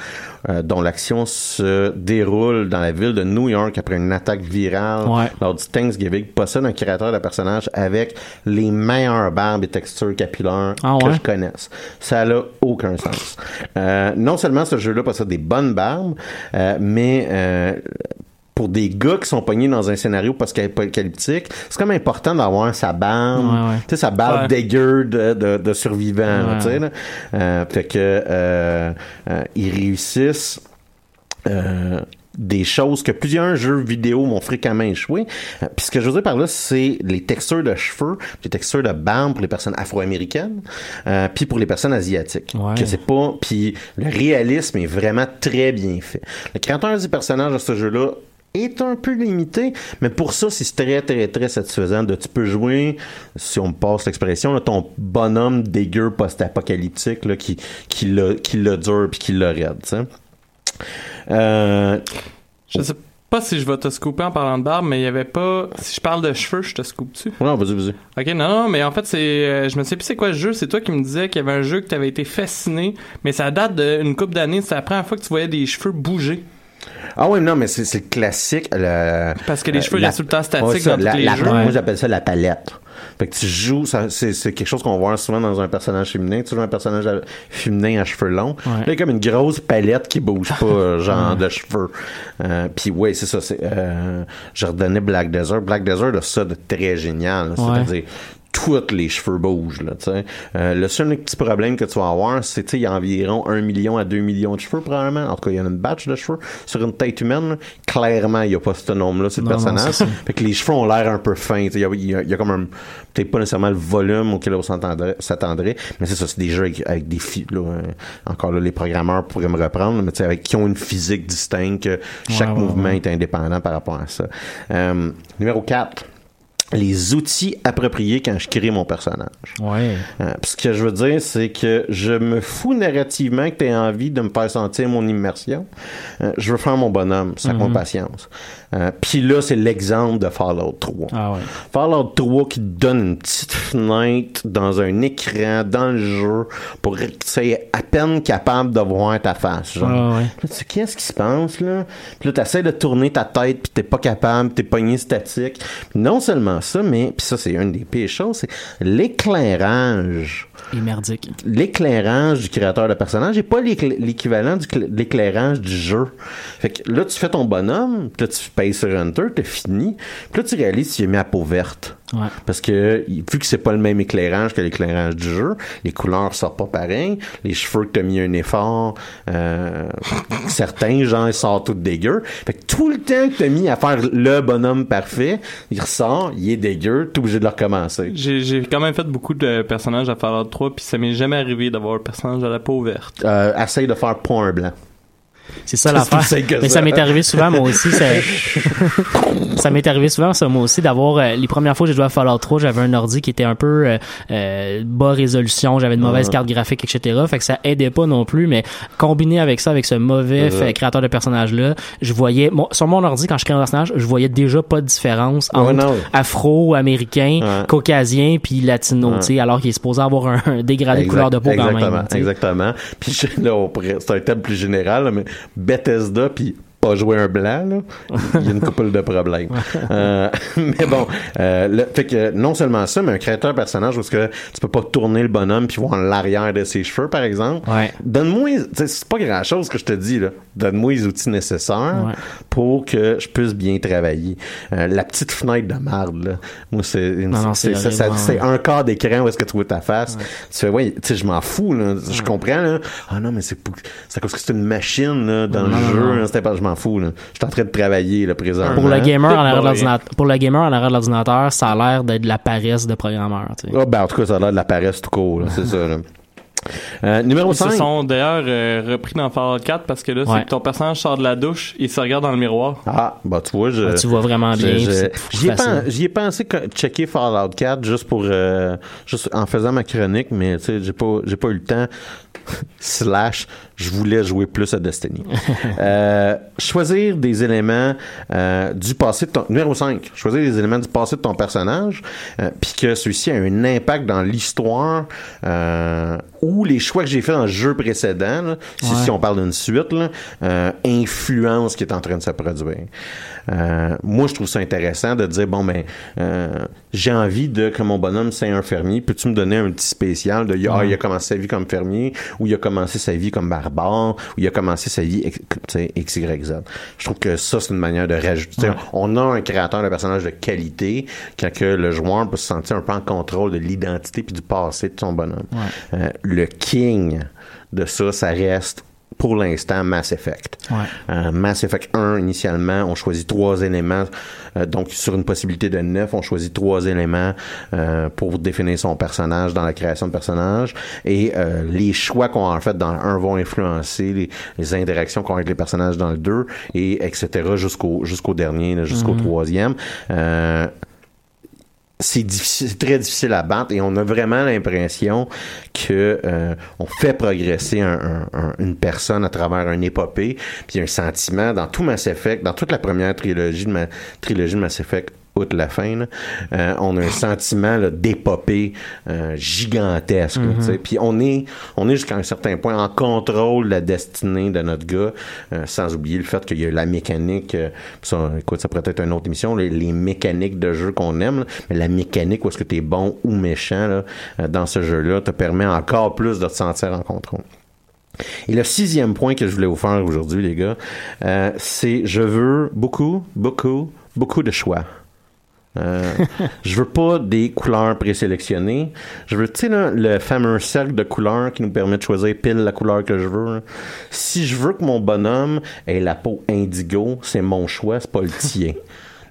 euh, dont l'action se déroule dans la ville de New York après une attaque virale Ouais. lors du Thanksgiving, possède un créateur de personnage avec les meilleures barbes et textures capillaires Ah que je connaisse. Ça n'a aucun sens. Euh, non seulement ce jeu-là possède des bonnes barbes, euh, mais pour des gars qui sont pognés dans un scénario post-apocalyptique, c'est comme important d'avoir sa barbe, Ouais, ouais. tu sais, sa barbe Ouais. dégueu de, de, de survivant, tu sais, là. Euh, fait que euh, euh, ils réussissent des choses que plusieurs jeux vidéo m'ont fréquemment échoué. Puis ce que je veux dire par là, c'est les textures de cheveux, les textures de barbe pour les personnes afro-américaines, euh, puis pour les personnes asiatiques. Ouais. Que c'est pas, puis le réalisme est vraiment très bien fait. Le créateur du personnage de ce jeu-là est un peu limité, mais pour ça, c'est très, très, très satisfaisant de tu peux jouer, si on me passe l'expression, ton bonhomme dégueu post-apocalyptique qui, qui l'a qui l'a dur puis qui l'a raide. Euh, Je sais pas si je vais te scooper en parlant de barbe, mais il y avait pas. Si je parle de cheveux, je te scoupe dessus. non, vas-y, vas-y. Ok, non, non, mais en fait, c'est. euh, je me sais plus c'est quoi le jeu. C'est toi qui me disais qu'il y avait un jeu que t'avais été fasciné, mais ça date d'une couple d'années. C'est la première fois que tu voyais des cheveux bouger. Ah oui, non, mais c'est classique. le- Parce que les cheveux restent tout le temps statiques dans la- les la- jeux. Moi, j'appelle ça la palette. Fait que tu joues, ça- c'est c'est quelque chose qu'on va voir souvent dans un personnage féminin. Tu joues un personnage à- féminin à cheveux longs. Ouais. Là, il y a comme une grosse palette qui bouge pas, euh, genre de cheveux. Euh, Puis ouais, c'est ça. c'est euh, je redonnais Black Desert. Black Desert a ça de très génial. Ouais. C'est-à-dire tous les cheveux bougent là, tu sais. Euh, le seul petit problème que tu vas avoir, c'est tu sais, il y a environ 1 million à 2 millions de cheveux probablement. En tout cas, il y en a une batch de cheveux sur une tête humaine. là. Clairement, il y a pas ce nombre-là, c'est le personnage. Fait que les cheveux ont l'air un peu fins. Il y y y a comme un peut-être pas nécessairement le volume auquel on s'attendrait, mais c'est ça, c'est des jeux avec, avec des fi- là, euh, encore là, les programmeurs pourraient me reprendre, mais avec qui ont une physique distincte, que chaque Ouais, ouais, mouvement ouais. est indépendant par rapport à ça. Euh, numéro 4 les outils appropriés quand je crée mon personnage. Ouais. Euh, ce que je veux dire, c'est que je me fous narrativement que tu aies envie de me faire sentir mon immersion. Euh, je veux faire mon bonhomme, ça compte patience. Euh, Puis là, c'est l'exemple de Fallout 3. Ah ouais. Fallout 3 qui te donne une petite fenêtre dans un écran, dans le jeu, pour être tu à peine capable de voir ta face. Genre. Ah ouais. Là, tu sais, qu'est-ce qui se passe, là? Puis là, t'essaies de tourner ta tête, puis t'es pas capable, t'es pogné statique. Non seulement ça, mais, puis ça, c'est une des pires choses, c'est l'éclairage Et merdique. l'éclairage du créateur de personnage n'est pas l'équivalent de l'éclairage du jeu. Fait que là, tu fais ton bonhomme, puis là, tu payes sur Hunter, t'as fini, puis là, tu réalises qu'il est mis à peau verte. Ouais. Parce que, vu que c'est pas le même éclairage que l'éclairage du jeu, les couleurs sortent pas pareil, les cheveux que t'as mis un effort, euh, certains, genre, ils sortent tout dégueu. Fait que tout le temps que t'as mis à faire le bonhomme parfait, il ressort, il est dégueu, t'es obligé de le recommencer. J'ai quand même fait beaucoup de personnages à Fallout 3, puis ça m'est jamais arrivé d'avoir un personnage à la peau verte. Euh, essaye de faire pas un blanc. C'est ça l'affaire. Mais ça. m'est arrivé souvent, moi aussi. Ça, ça m'est arrivé souvent, ça, moi aussi, d'avoir... euh, les premières fois que j'ai joué à Fallout 3, j'avais un ordi qui était un peu euh, euh, bas résolution, j'avais de mauvaises Ouais. cartes graphiques, etc. Fait que ça aidait pas non plus, mais combiné avec ça, avec ce mauvais fait- créateur de personnage-là, je voyais... mon- sur mon ordi, quand je créais un personnage, je voyais déjà pas de différence entre afro-américain, caucasien, puis latino, Ouais. tu sais, alors qu'il est supposé avoir un, un dégradé de couleur de peau quand exactement, même. tu sais. Exactement. Puis là, c'est un thème plus général, là, mais Bethesda, puis pas jouer un blanc, là, il y a une couple de problèmes. Euh, mais bon, euh, le- fait que non seulement ça, mais un créateur personnage parce que tu peux pas tourner le bonhomme puis voir l'arrière de ses cheveux, par exemple. Ouais. Donne-moi, c'est pas grand chose que je te dis là. Donne-moi les outils nécessaires Ouais. pour que je puisse bien travailler. Euh, la petite fenêtre de marde, là. Moi, c'est une- Non, non, c'est un quart d'écran où est-ce que tu vois ta face. Tu fais, ouais, tu sais, je m'en fous, là. Je comprends, là. Ah non, mais c'est pour- c'est à cause que c'est une machine, là, dans Non, le non, jeu. là. C'était pas, je m'en fous, là. Je suis en train de travailler, là, présentement. Pour le gamer en arrière de boy. l'ordinateur, pour le gamer en arrière de l'ordinateur, ça a l'air d'être de la paresse de programmeur. tu sais. Ah, ben, en tout cas, ça a l'air de la paresse tout court, là. C'est ça, là. Euh, numéro Ils se 5. sont d'ailleurs euh, repris dans Fallout 4 parce que là, Ouais. c'est que ton personnage sort de la douche, il se regarde dans le miroir. Ah, bah, tu vois, je. Ouais, tu vois vraiment je- bien, J'y ai, pen- pensé que checker Fallout 4 juste pour. euh, juste en faisant ma chronique, mais tu sais, j'ai pas, j'ai pas eu le temps. Slash, je voulais jouer plus à Destiny. Euh, choisir des éléments euh, du passé de ton. Numéro 5. Choisir des éléments du passé de ton personnage, euh, puis que celui-ci a un impact dans l'histoire ou les choix que j'ai fait dans le jeu précédent, là, si, Ouais. si on parle d'une suite, là, influence qui est en train de se produire. Moi, je trouve ça intéressant de dire bon ben, j'ai envie de que mon bonhomme c'est un fermier. Peux-tu me donner un petit spécial de ah, il a commencé sa vie comme fermier ou il a commencé sa vie comme barbare ou il a commencé sa vie ex- tu sais, x y z. Je trouve que ça c'est une manière de rajouter. On a un créateur de personnage de qualité quand que le joueur peut se sentir un peu en contrôle de l'identité puis du passé de son bonhomme. Euh, le king de ça, ça reste pour l'instant Mass Effect. Ouais. Euh, Mass Effect 1, initialement, on choisit trois éléments. Euh, donc, sur une possibilité de neuf, on choisit trois éléments euh, pour définir son personnage dans la création de personnage. Et euh, les choix qu'on a fait dans le 1 vont influencer les, les interactions qu'on a avec les personnages dans le 2, et etc. jusqu'au jusqu'au dernier, jusqu'au troisième. C'est difficile, très difficile à battre et on a vraiment l'impression que euh, on fait progresser un- un- un- une personne à travers un épopée, puis un sentiment. Dans tout Mass Effect, dans toute la première trilogie de ma trilogie de Mass Effect outre la fin, euh, on a un sentiment d'épopée euh, gigantesque. sais. Puis on est, on est jusqu'à un certain point en contrôle de la destinée de notre gars, euh, sans oublier le fait qu'il y a la mécanique. ça, écoute, ça pourrait être une autre émission, les, les mécaniques de jeu qu'on aime, là, mais la mécanique où est-ce que tu es bon ou méchant là, dans ce jeu-là te permet encore plus de te sentir en contrôle. Et le sixième point que je voulais vous faire aujourd'hui, les gars, c'est je veux beaucoup, beaucoup, beaucoup de choix. Euh, je veux pas des couleurs présélectionnées. Je veux, tu sais, le fameux cercle de couleurs qui nous permet de choisir pile la couleur que je veux. là. Si je veux que mon bonhomme ait la peau indigo, c'est mon choix, c'est pas le tien.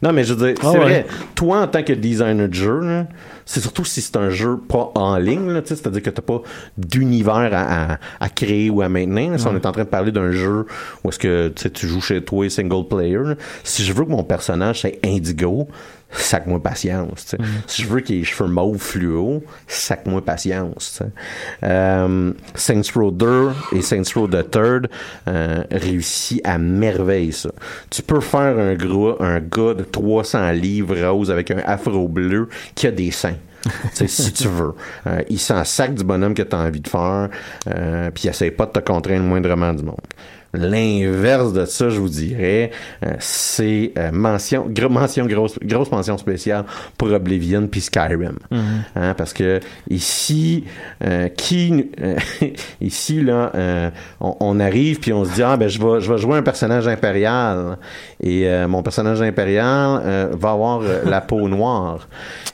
Non, mais je veux dire, Ah c'est vrai. Toi, en tant que designer de jeu, là, c'est surtout si c'est un jeu pas en ligne, c'est-à-dire que t'as pas d'univers à, à- à créer ou à maintenir. là. Si on est en train de parler d'un jeu où est-ce que tu joues chez toi single player, là, si je veux que mon personnage soit indigo, sac-moi patience. sais. Si je veux qu'il ait les cheveux mauve fluo, sac-moi patience. Euh, Saints Row 2 et Saints Row the Third euh, réussit à merveille ça. Tu peux faire un gros, un gars de 300 livres rose avec un afro bleu qui a des seins. Si tu veux. Euh, il s'en sac du bonhomme que tu as envie de faire, puis il essaie pas de te contraindre moindrement du monde. L'inverse de ça, je vous dirais, euh, c'est euh, mention, mention grosse, grosse mention spéciale pour Oblivion puis Skyrim. Hein, parce que ici, euh, qui, ici là, on, on arrive puis on se dit ah ben je vais, je vais jouer un personnage impérial et mon personnage impérial va avoir la peau noire.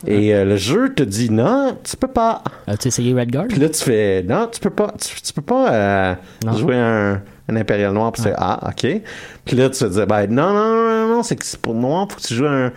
Et le jeu te dit non, tu peux pas. As-tu essayé Redguard? Puis là, tu fais, non, tu peux pas, tu, tu peux pas Non. jouer un, un impérial noir. Puis fais, ah, ok. Puis là, tu te dis, ben, non, non, non, non, non, c'est que c'est pour noir, faut que tu joues un,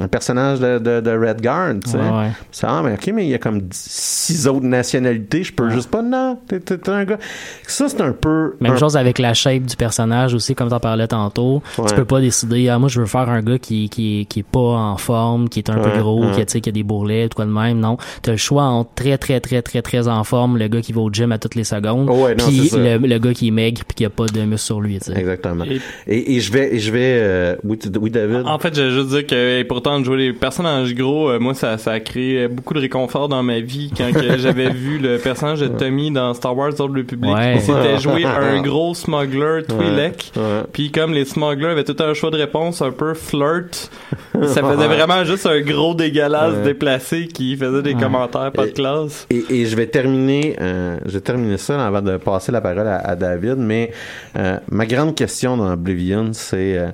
un personnage de, de, de Redguard, tu sais. Ouais, ah, mais ok, mais il y a comme six autres nationalités, je peux juste pas, non, t'es, t'es- t'es un gars. Ça, c'est un peu. Même un- chose avec la shape du personnage aussi, comme t'en parlais tantôt. Ouais. Tu peux pas décider, ah, moi, je veux faire un gars qui, qui, qui est pas en forme, qui est un Ouais, peu gros, ouais. qui, a, tu sais, qui a des bourrelets, tout quoi de même. Non. T'as le choix entre très, très, très, très, très en forme, le gars qui va au gym à toutes les secondes, Oh ouais, non, puis c'est ça. le, le gars qui est maigre puis qui a pas de muscle sur lui, tu sais. Exactement. Et- Et, et je vais, et je vais, euh, oui, David? En fait, je veux juste dire que et de jouer les personnages gros, euh, moi ça, ça a créé beaucoup de réconfort dans ma vie quand j'avais vu le personnage de Tommy dans Star Wars Ordre République. Ouais. C'était jouer un gros smuggler Twi'lek. Puis comme les smugglers avaient tout un choix de réponse un peu flirt, ça faisait vraiment juste un gros dégueulasse déplacé qui faisait des commentaires pas de Et- classe. Et, et je vais terminer, euh, je vais terminer ça avant de passer la parole à, à David. Mais euh, ma grande question dans Oblivion, c'est euh,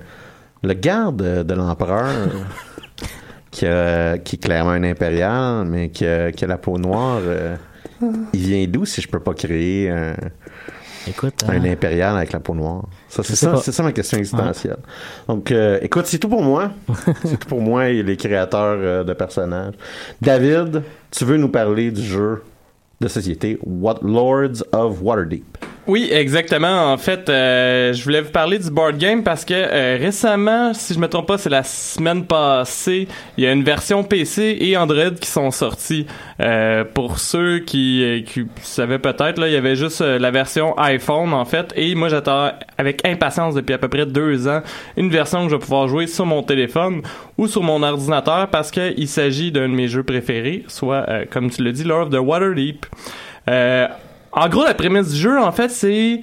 le garde de l'empereur, qui, a- qui est clairement un impérial, mais qui a, qui a la peau noire. euh, il vient d'où si je peux pas créer un, Écoute, un euh, impérial avec la peau noire? Ça, c'est ça, ça ma question existentielle. Donc, euh, écoute, c'est tout pour moi. c'est tout pour moi et les créateurs euh, de personnages. David, tu veux nous parler du jeu de société What Lords of Waterdeep? Oui, exactement. En fait, euh, je voulais vous parler du board game parce que euh, récemment, si je me trompe pas, c'est la semaine passée, il y a une version PC et Android qui sont sortis. Euh, pour ceux qui, euh, qui savaient peut-être, là, il y avait juste euh, la version iPhone en fait, et moi j'attends avec impatience depuis à peu près deux ans une version que je vais pouvoir jouer sur mon téléphone ou sur mon ordinateur parce qu'il s'agit d'un de mes jeux préférés, soit euh, comme tu l'as dit, Lord of the Waterdeep. Euh, en gros, la prémisse du jeu, en fait, c'est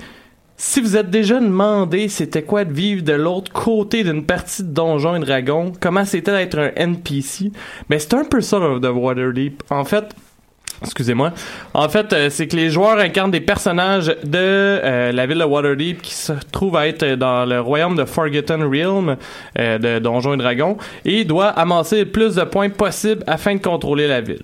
si vous êtes déjà demandé c'était quoi de vivre de l'autre côté d'une partie de Donjons et Dragons, comment c'était d'être un NPC, ben c'est un peu ça the Waterdeep. En fait, Excusez-moi. En fait, euh, c'est que les joueurs incarnent des personnages de euh, la ville de Waterdeep qui se trouvent à être dans le royaume de Forgotten Realm euh, de Donjons et Dragons et doit amasser le plus de points possible afin de contrôler la ville.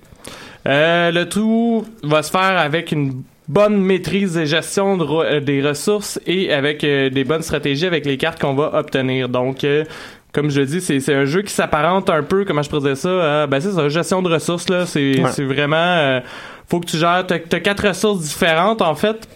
Le tout va se faire avec une bonne maîtrise et gestion de euh, des ressources et avec euh, des bonnes stratégies avec les cartes qu'on va obtenir. Donc, euh, comme je le dis, c'est un jeu qui s'apparente un peu, comment je pourrais dire ça, ben c'est ça, gestion de ressources, là. C'est Ouais. vraiment... euh, faut que tu gères... T'as quatre ressources différentes, en fait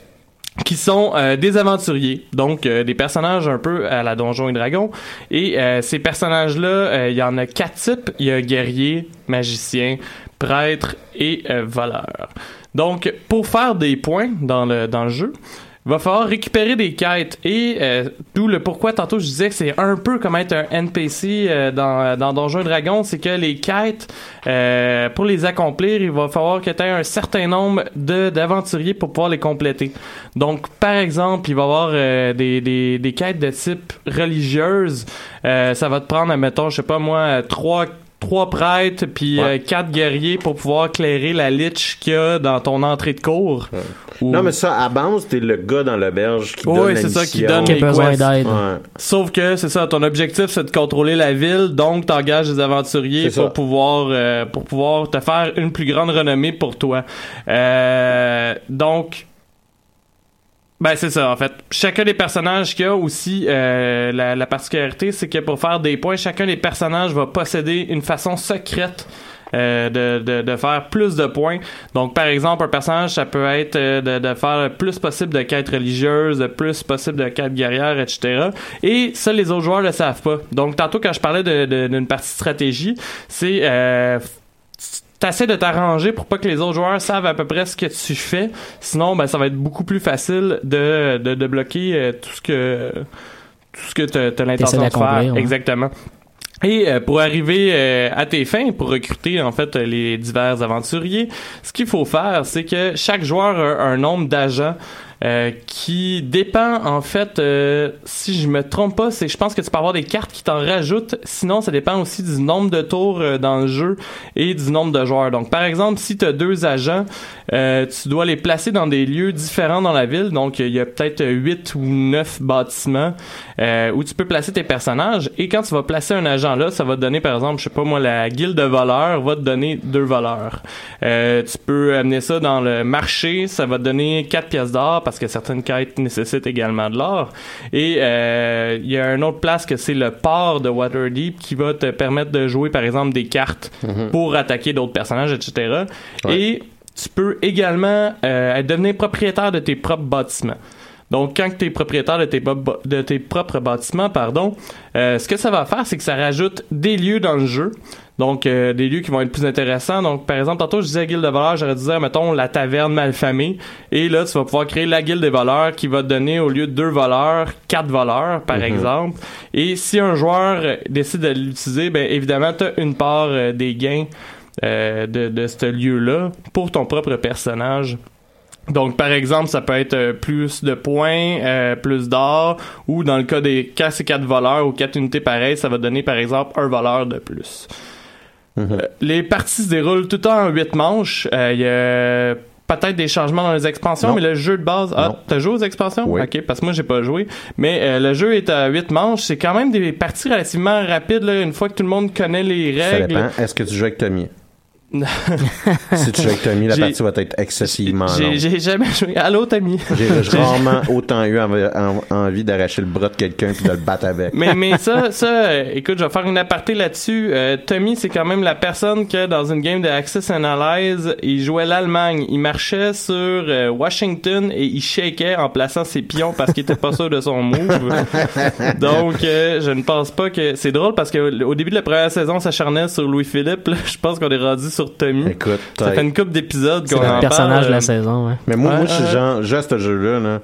qui sont euh, des aventuriers, donc euh, des personnages un peu à la Donjon et Dragons. Et euh, ces personnages-là, il y en a quatre types. Il y a guerrier, magicien, prêtre et voleur. Donc, pour faire des points dans le, dans le jeu, il va falloir récupérer des quêtes. Et euh, d'où le pourquoi tantôt je disais que c'est un peu comme être un NPC euh, dans, dans Donjons et Dragons, c'est que les quêtes, euh, pour les accomplir, il va falloir que tu aies un certain nombre de d'aventuriers pour pouvoir les compléter. Donc, par exemple, il va y avoir euh, des, des, des quêtes de type religieuse. Ça va te prendre, mettons, je sais pas moi, trois trois prêtres puis Ouais. euh, quatre guerriers pour pouvoir clairer la lich qu'il y a dans ton entrée de cour. Ou- Non, mais ça, à base, t'es le gars dans l'auberge qui la c'est ça, qui donne qui a les besoin d'aide. Ouais. Sauf que c'est ça, ton objectif c'est de contrôler la ville, donc t'engages des aventuriers ça. pour pouvoir euh, pour pouvoir te faire une plus grande renommée pour toi. Euh, donc ben c'est ça en fait. Chacun des personnages qu'il y a aussi euh, la, la particularité c'est que pour faire des points, chacun des personnages va posséder une façon secrète euh, de, de, de faire plus de points. Donc, par exemple, un personnage, ça peut être euh, de, de faire le plus possible de quêtes religieuses, le plus possible de quêtes guerrières, etc. Et ça, les autres joueurs le savent pas. Donc, tantôt, quand je parlais d'une partie stratégie, c'est... T'essaies de t'arranger pour pas que les autres joueurs savent à peu près ce que tu fais. Sinon, ben, ça va être beaucoup plus facile de, de, de bloquer euh, tout ce que tout ce que t'as l'intention de faire. ouais. Exactement. Et euh, pour arriver euh, à tes fins, pour recruter en fait les divers aventuriers, ce qu'il faut faire, c'est que chaque joueur a un nombre d'agents euh, qui dépend en fait, euh, si je me trompe pas, c'est je pense que tu peux avoir des cartes qui t'en rajoutent. Sinon, ça dépend aussi du nombre de tours euh, dans le jeu et du nombre de joueurs. Donc, par exemple, si tu as deux agents, euh, tu dois les placer dans des lieux différents dans la ville. Donc, il y a peut-être huit ou neuf bâtiments où tu peux placer tes personnages. Et quand tu vas placer un agent là, ça va te donner, par exemple, je sais pas moi, la guilde de voleurs va te donner deux voleurs. Tu peux amener ça dans le marché, ça va te donner quatre pièces d'or parce que certaines quêtes nécessitent également de l'or. Et euh, il y a une autre place que c'est le port de Waterdeep qui va te permettre de jouer, par exemple, des cartes pour attaquer d'autres personnages, etc. Ouais. Et tu peux également euh, devenir propriétaire de tes propres bâtiments. Donc, quand tu es propriétaire de tes, bo- de tes propres bâtiments, pardon, euh, ce que ça va faire, c'est que ça rajoute des lieux dans le jeu. Donc, euh, des lieux qui vont être plus intéressants. Donc, par exemple, tantôt, je disais guilde de voleurs, j'aurais dit, mettons, la taverne malfamée. Et là, tu vas pouvoir créer la guilde des voleurs qui va te donner, au lieu de deux voleurs, quatre voleurs, par Mhm. exemple. Et si un joueur euh, décide de l'utiliser, ben évidemment, tu as une part euh, des gains euh, de, de ce lieu-là pour ton propre personnage. Donc, par exemple, ça peut être euh, plus de points, euh, plus d'or, ou dans le cas des quand c'est quatre voleurs ou quatre unités pareilles, ça va donner, par exemple, un voleur de plus. Euh, les parties se déroulent tout le temps en huit manches. Euh, Il y a peut-être des changements dans les expansions, Non. mais le jeu de base... Ah, t'as joué aux expansions? Oui. OK, parce que moi, j'ai pas joué. Mais euh, le jeu est à huit manches. C'est quand même des parties relativement rapides, là, une fois que tout le monde connaît les règles. Est-ce que tu joues avec Tommy? si tu joues avec Tommy, la partie va être excessivement J'ai longue. j'ai jamais joué. Allô, Tammy? J'ai rarement autant eu envie, en- envie d'arracher le bras de quelqu'un puis de le battre avec. mais mais ça ça euh, écoute je vais faire une aparté là-dessus Euh, Tommy c'est quand même la personne que dans une game de Access Analyze il jouait l'Allemagne il marchait sur euh, Washington et il shakeait en plaçant ses pions parce qu'il était pas sûr de son move donc euh, je ne pense pas que c'est drôle parce que au début de la première saison on s'acharnait sur Louis Philippe là, je pense qu'on est rendu sur Tommy Écoute, ça fait une couple d'épisodes qu'on en le personnage parle, de la euh, saison, ouais. Mais moi, Ouais, moi je suis ouais. genre, juste ce jeu-là, là,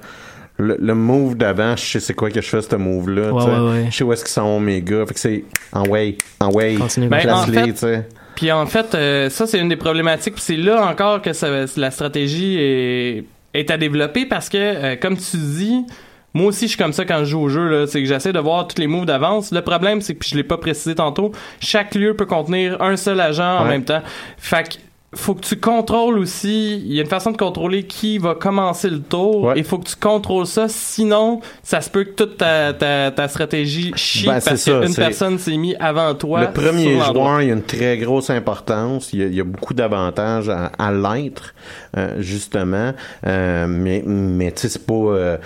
le, le move d'avant, je sais c'est quoi que je fais ce ouais, ouais. Je sais où est-ce qu'ils sont mes gars. Fait que c'est en way, en way. Ben, en fait- tu sais. Puis en fait, euh, ça c'est une des problématiques. Puis c'est là encore que ça, la stratégie est, est à développer parce que, euh, comme tu dis, moi aussi je suis comme ça quand je joue au jeu. là. C'est que j'essaie de voir tous les moves d'avance. Le problème c'est que puis je l'ai pas précisé tantôt. Chaque lieu peut contenir un seul agent en Ouais. même temps. Fait que faut que tu contrôles aussi. Il y a une façon de contrôler qui va commencer le tour. Ouais. Il faut que tu contrôles ça. Sinon, ça se peut que toute ta, ta, ta stratégie chie Ben, c'est parce qu'une personne s'est mis avant toi. Le premier joueur, il y a une très grosse importance. Il y a, il y a beaucoup d'avantages à, à l'être, euh, justement. Euh, mais mais tu sais, c'est pas... euh,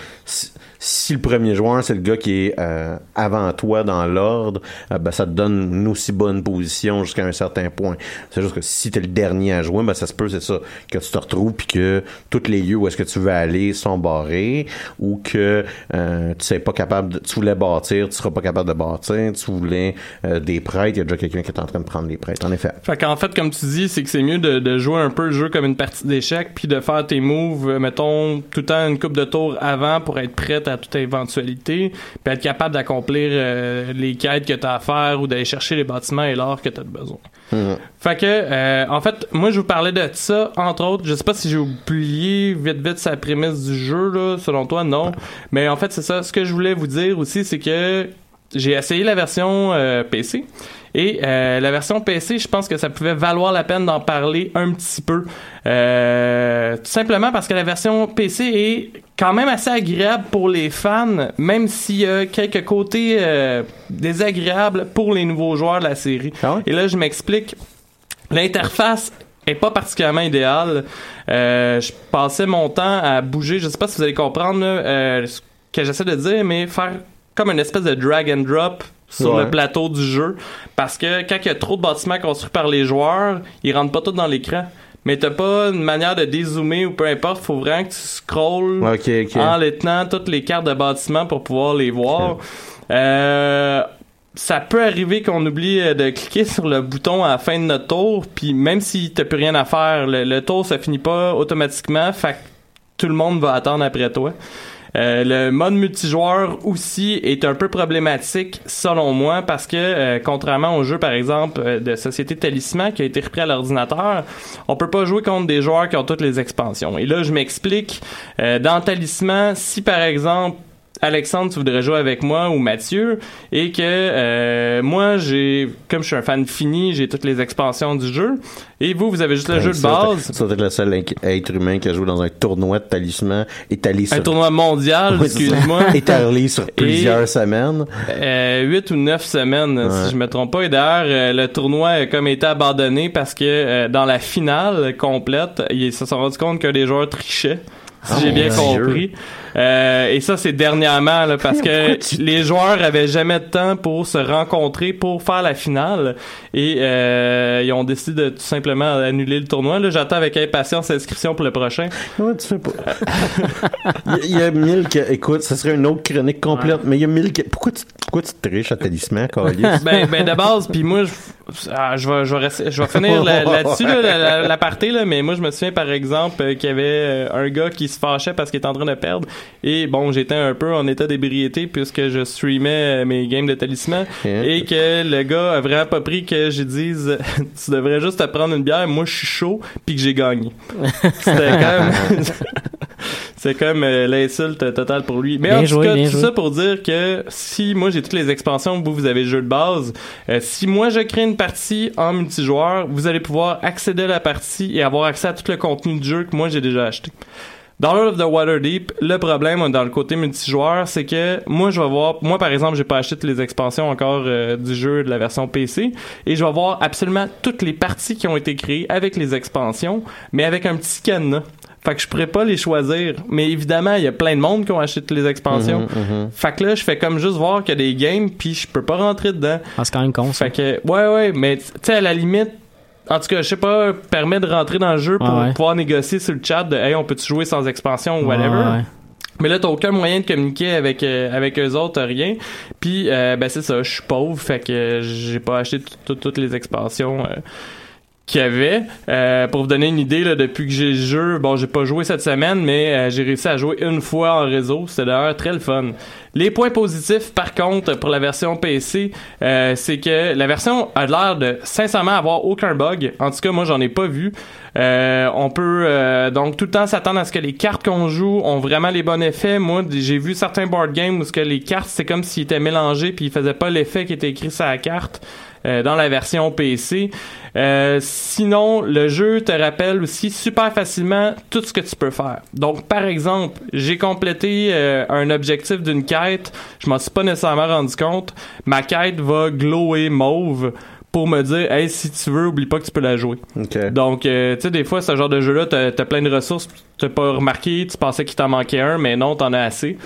si, le premier joueur, c'est le gars qui est euh, avant toi dans l'ordre, euh, ben, ça te donne une aussi bonne position jusqu'à un certain point. C'est juste que si t'es le dernier à jouer, ben, ça se peut, c'est ça, que tu te retrouves puis que tous les lieux où est-ce que tu veux aller sont barrés ou que euh, tu sais pas capable de, tu voulais bâtir, tu seras pas capable de bâtir, tu voulais euh, des prêtres, il y a déjà quelqu'un qui est en train de prendre des prêtres. En effet. Fait qu'en fait, comme tu dis, c'est que c'est mieux de, de jouer un peu le jeu comme une partie d'échecs, puis de faire tes moves, euh, mettons, tout le temps une coupe de tours avant pour être prête à toute éventualité, puis être capable d'accomplir euh, les quêtes que tu as à faire ou d'aller chercher les bâtiments et l'or que tu as besoin. Mhm. Fait que, euh, en fait, moi, je vous parlais de ça, entre autres. Je sais pas si j'ai oublié vite, vite sa prémisse du jeu, là. Selon toi, non. Mais en fait, c'est ça. Ce que je voulais vous dire aussi, c'est que j'ai essayé la version euh, PC. Et euh, la version PC, je pense que ça pouvait valoir la peine d'en parler un petit peu. Euh, tout simplement parce que la version PC est quand même assez agréable pour les fans, même s'il y a quelques côtés euh, désagréables pour les nouveaux joueurs de la série. Ah ouais? Et là, je m'explique. L'interface est pas particulièrement idéale. Euh, je passais mon temps à bouger. Je sais pas si vous allez comprendre euh, ce que j'essaie de dire, mais faire comme une espèce de drag and drop sur Ouais. le plateau du jeu. Parce que quand il y a trop de bâtiments construits par les joueurs, ils rentrent pas tous dans l'écran. Mais t'as pas une manière de dézoomer ou peu importe, faut vraiment que tu scrolls Ok, ok. en les tenant toutes les cartes de bâtiments pour pouvoir les voir. Euh, ça peut arriver qu'on oublie euh, de cliquer sur le bouton à la fin de notre tour, puis même si t'as plus rien à faire, le, le tour ça finit pas automatiquement, fait que tout le monde va attendre après toi. Euh, le mode multijoueur aussi est un peu problématique selon moi parce que euh, contrairement au jeu par exemple euh, de Société Talisman qui a été repris à l'ordinateur, on peut pas jouer contre des joueurs qui ont toutes les expansions. Et là je m'explique dans Talisman si par exemple Alexandre, tu voudrais jouer avec moi ou Mathieu et que euh, moi j'ai comme je suis un fan fini, j'ai toutes les expansions du jeu et vous vous avez juste le jeu de base. Ça, c'est le seul être humain qui a joué dans un tournoi de talisman étalé sur... Un tournoi mondial, excuse-moi. étalé sur plusieurs semaines. Euh, 8 ou 9 semaines, Ouais. si je me trompe pas. Et d'ailleurs, euh, le tournoi a comme été abandonné parce que euh, dans la finale complète, ils se sont rendus compte que les joueurs trichaient. Si Oh, j'ai bien Dieu. compris. Euh, et ça, c'est dernièrement, là, parce que les joueurs avaient jamais de temps pour se rencontrer pour faire la finale. Et euh, ils ont décidé de tout simplement annuler le tournoi. Là, j'attends avec impatience l'inscription pour le prochain. Ouais, tu fais pas. Il y, a- il y a mille que, écoute, ça serait une autre chronique complète, mais il y a mille que, pourquoi tu, pourquoi tu triches à talisman, Carlis? ben, ben de base, puis moi, je, ah, je vais, je vais, rester- je vais finir là- là-dessus, là, la, la, la partie, là, mais moi, je me souviens, par exemple, euh, qu'il y avait euh, un gars qui se fâchait parce qu'il était en train de perdre, et bon, j'étais un peu en état d'ébriété puisque je streamais euh, mes games de talisman, Yeah. et que le gars a vraiment pas pris que je dise, tu devrais juste te prendre une bière, moi, je suis chaud, puis que j'ai gagné. C'était quand même... C'est comme euh, l'insulte totale pour lui. Mais Bien en tout joué, cas, tout joué. ça pour dire que si moi j'ai toutes les expansions, vous vous avez le jeu de base. euh, si moi je crée une partie en multijoueur, vous allez pouvoir accéder à la partie et avoir accès à tout le contenu du jeu que moi j'ai déjà acheté. Dans Lord of the Waterdeep, le problème dans le côté multijoueur, c'est que moi je vais voir, moi par exemple, j'ai pas acheté toutes les expansions encore euh, du jeu de la version PC et je vais voir absolument toutes les parties qui ont été créées avec les expansions, mais avec un petit cadenas. Fait que je pourrais pas les choisir. Mais évidemment, il y a plein de monde qui ont acheté toutes les expansions. Mhm, Fait que là, je fais comme juste voir qu'il y a des games, puis je peux pas rentrer dedans. Ah, c'est quand même con, ça. Fait que, ouais, ouais, mais tu sais, à la limite, en tout cas, je sais pas, permet de rentrer dans le jeu pour Ouais, pouvoir négocier sur le chat de, hey, on peut-tu jouer sans expansion ou whatever? Ouais. Mais là, t'as aucun moyen de communiquer avec euh, avec eux autres, rien. Puis, euh, ben c'est ça, je suis pauvre, fait que j'ai pas acheté tout- tout- toutes les expansions euh, qu'il y avait. Euh, pour vous donner une idée, là, depuis que j'ai le jeu, bon, j'ai pas joué cette semaine, mais euh, j'ai réussi à jouer une fois en réseau. C'était d'ailleurs très le fun. Les points positifs, par contre, pour la version PC, euh, c'est que la version a l'air de sincèrement avoir aucun bug. En tout cas, moi, j'en ai pas vu. Euh, on peut euh, donc tout le temps s'attendre à ce que les cartes qu'on joue ont vraiment les bons effets. Moi, j'ai vu certains board games où ce que les cartes, c'est comme s'ils étaient mélangés puis ils faisaient pas l'effet qui était écrit sur la carte. Euh, dans la version PC. Euh, sinon, le jeu te rappelle aussi super facilement tout ce que tu peux faire. Donc, par exemple, j'ai complété euh, un objectif d'une quête. Je m'en suis pas nécessairement rendu compte. Ma quête va glower mauve pour me dire, hey, si tu veux, oublie pas que tu peux la jouer. Ok. Donc, euh, tu sais, des fois, ce genre de jeu-là, t'as as plein de ressources, t'as pas remarqué, tu pensais qu'il t'en manquait un, mais non, t'en as assez.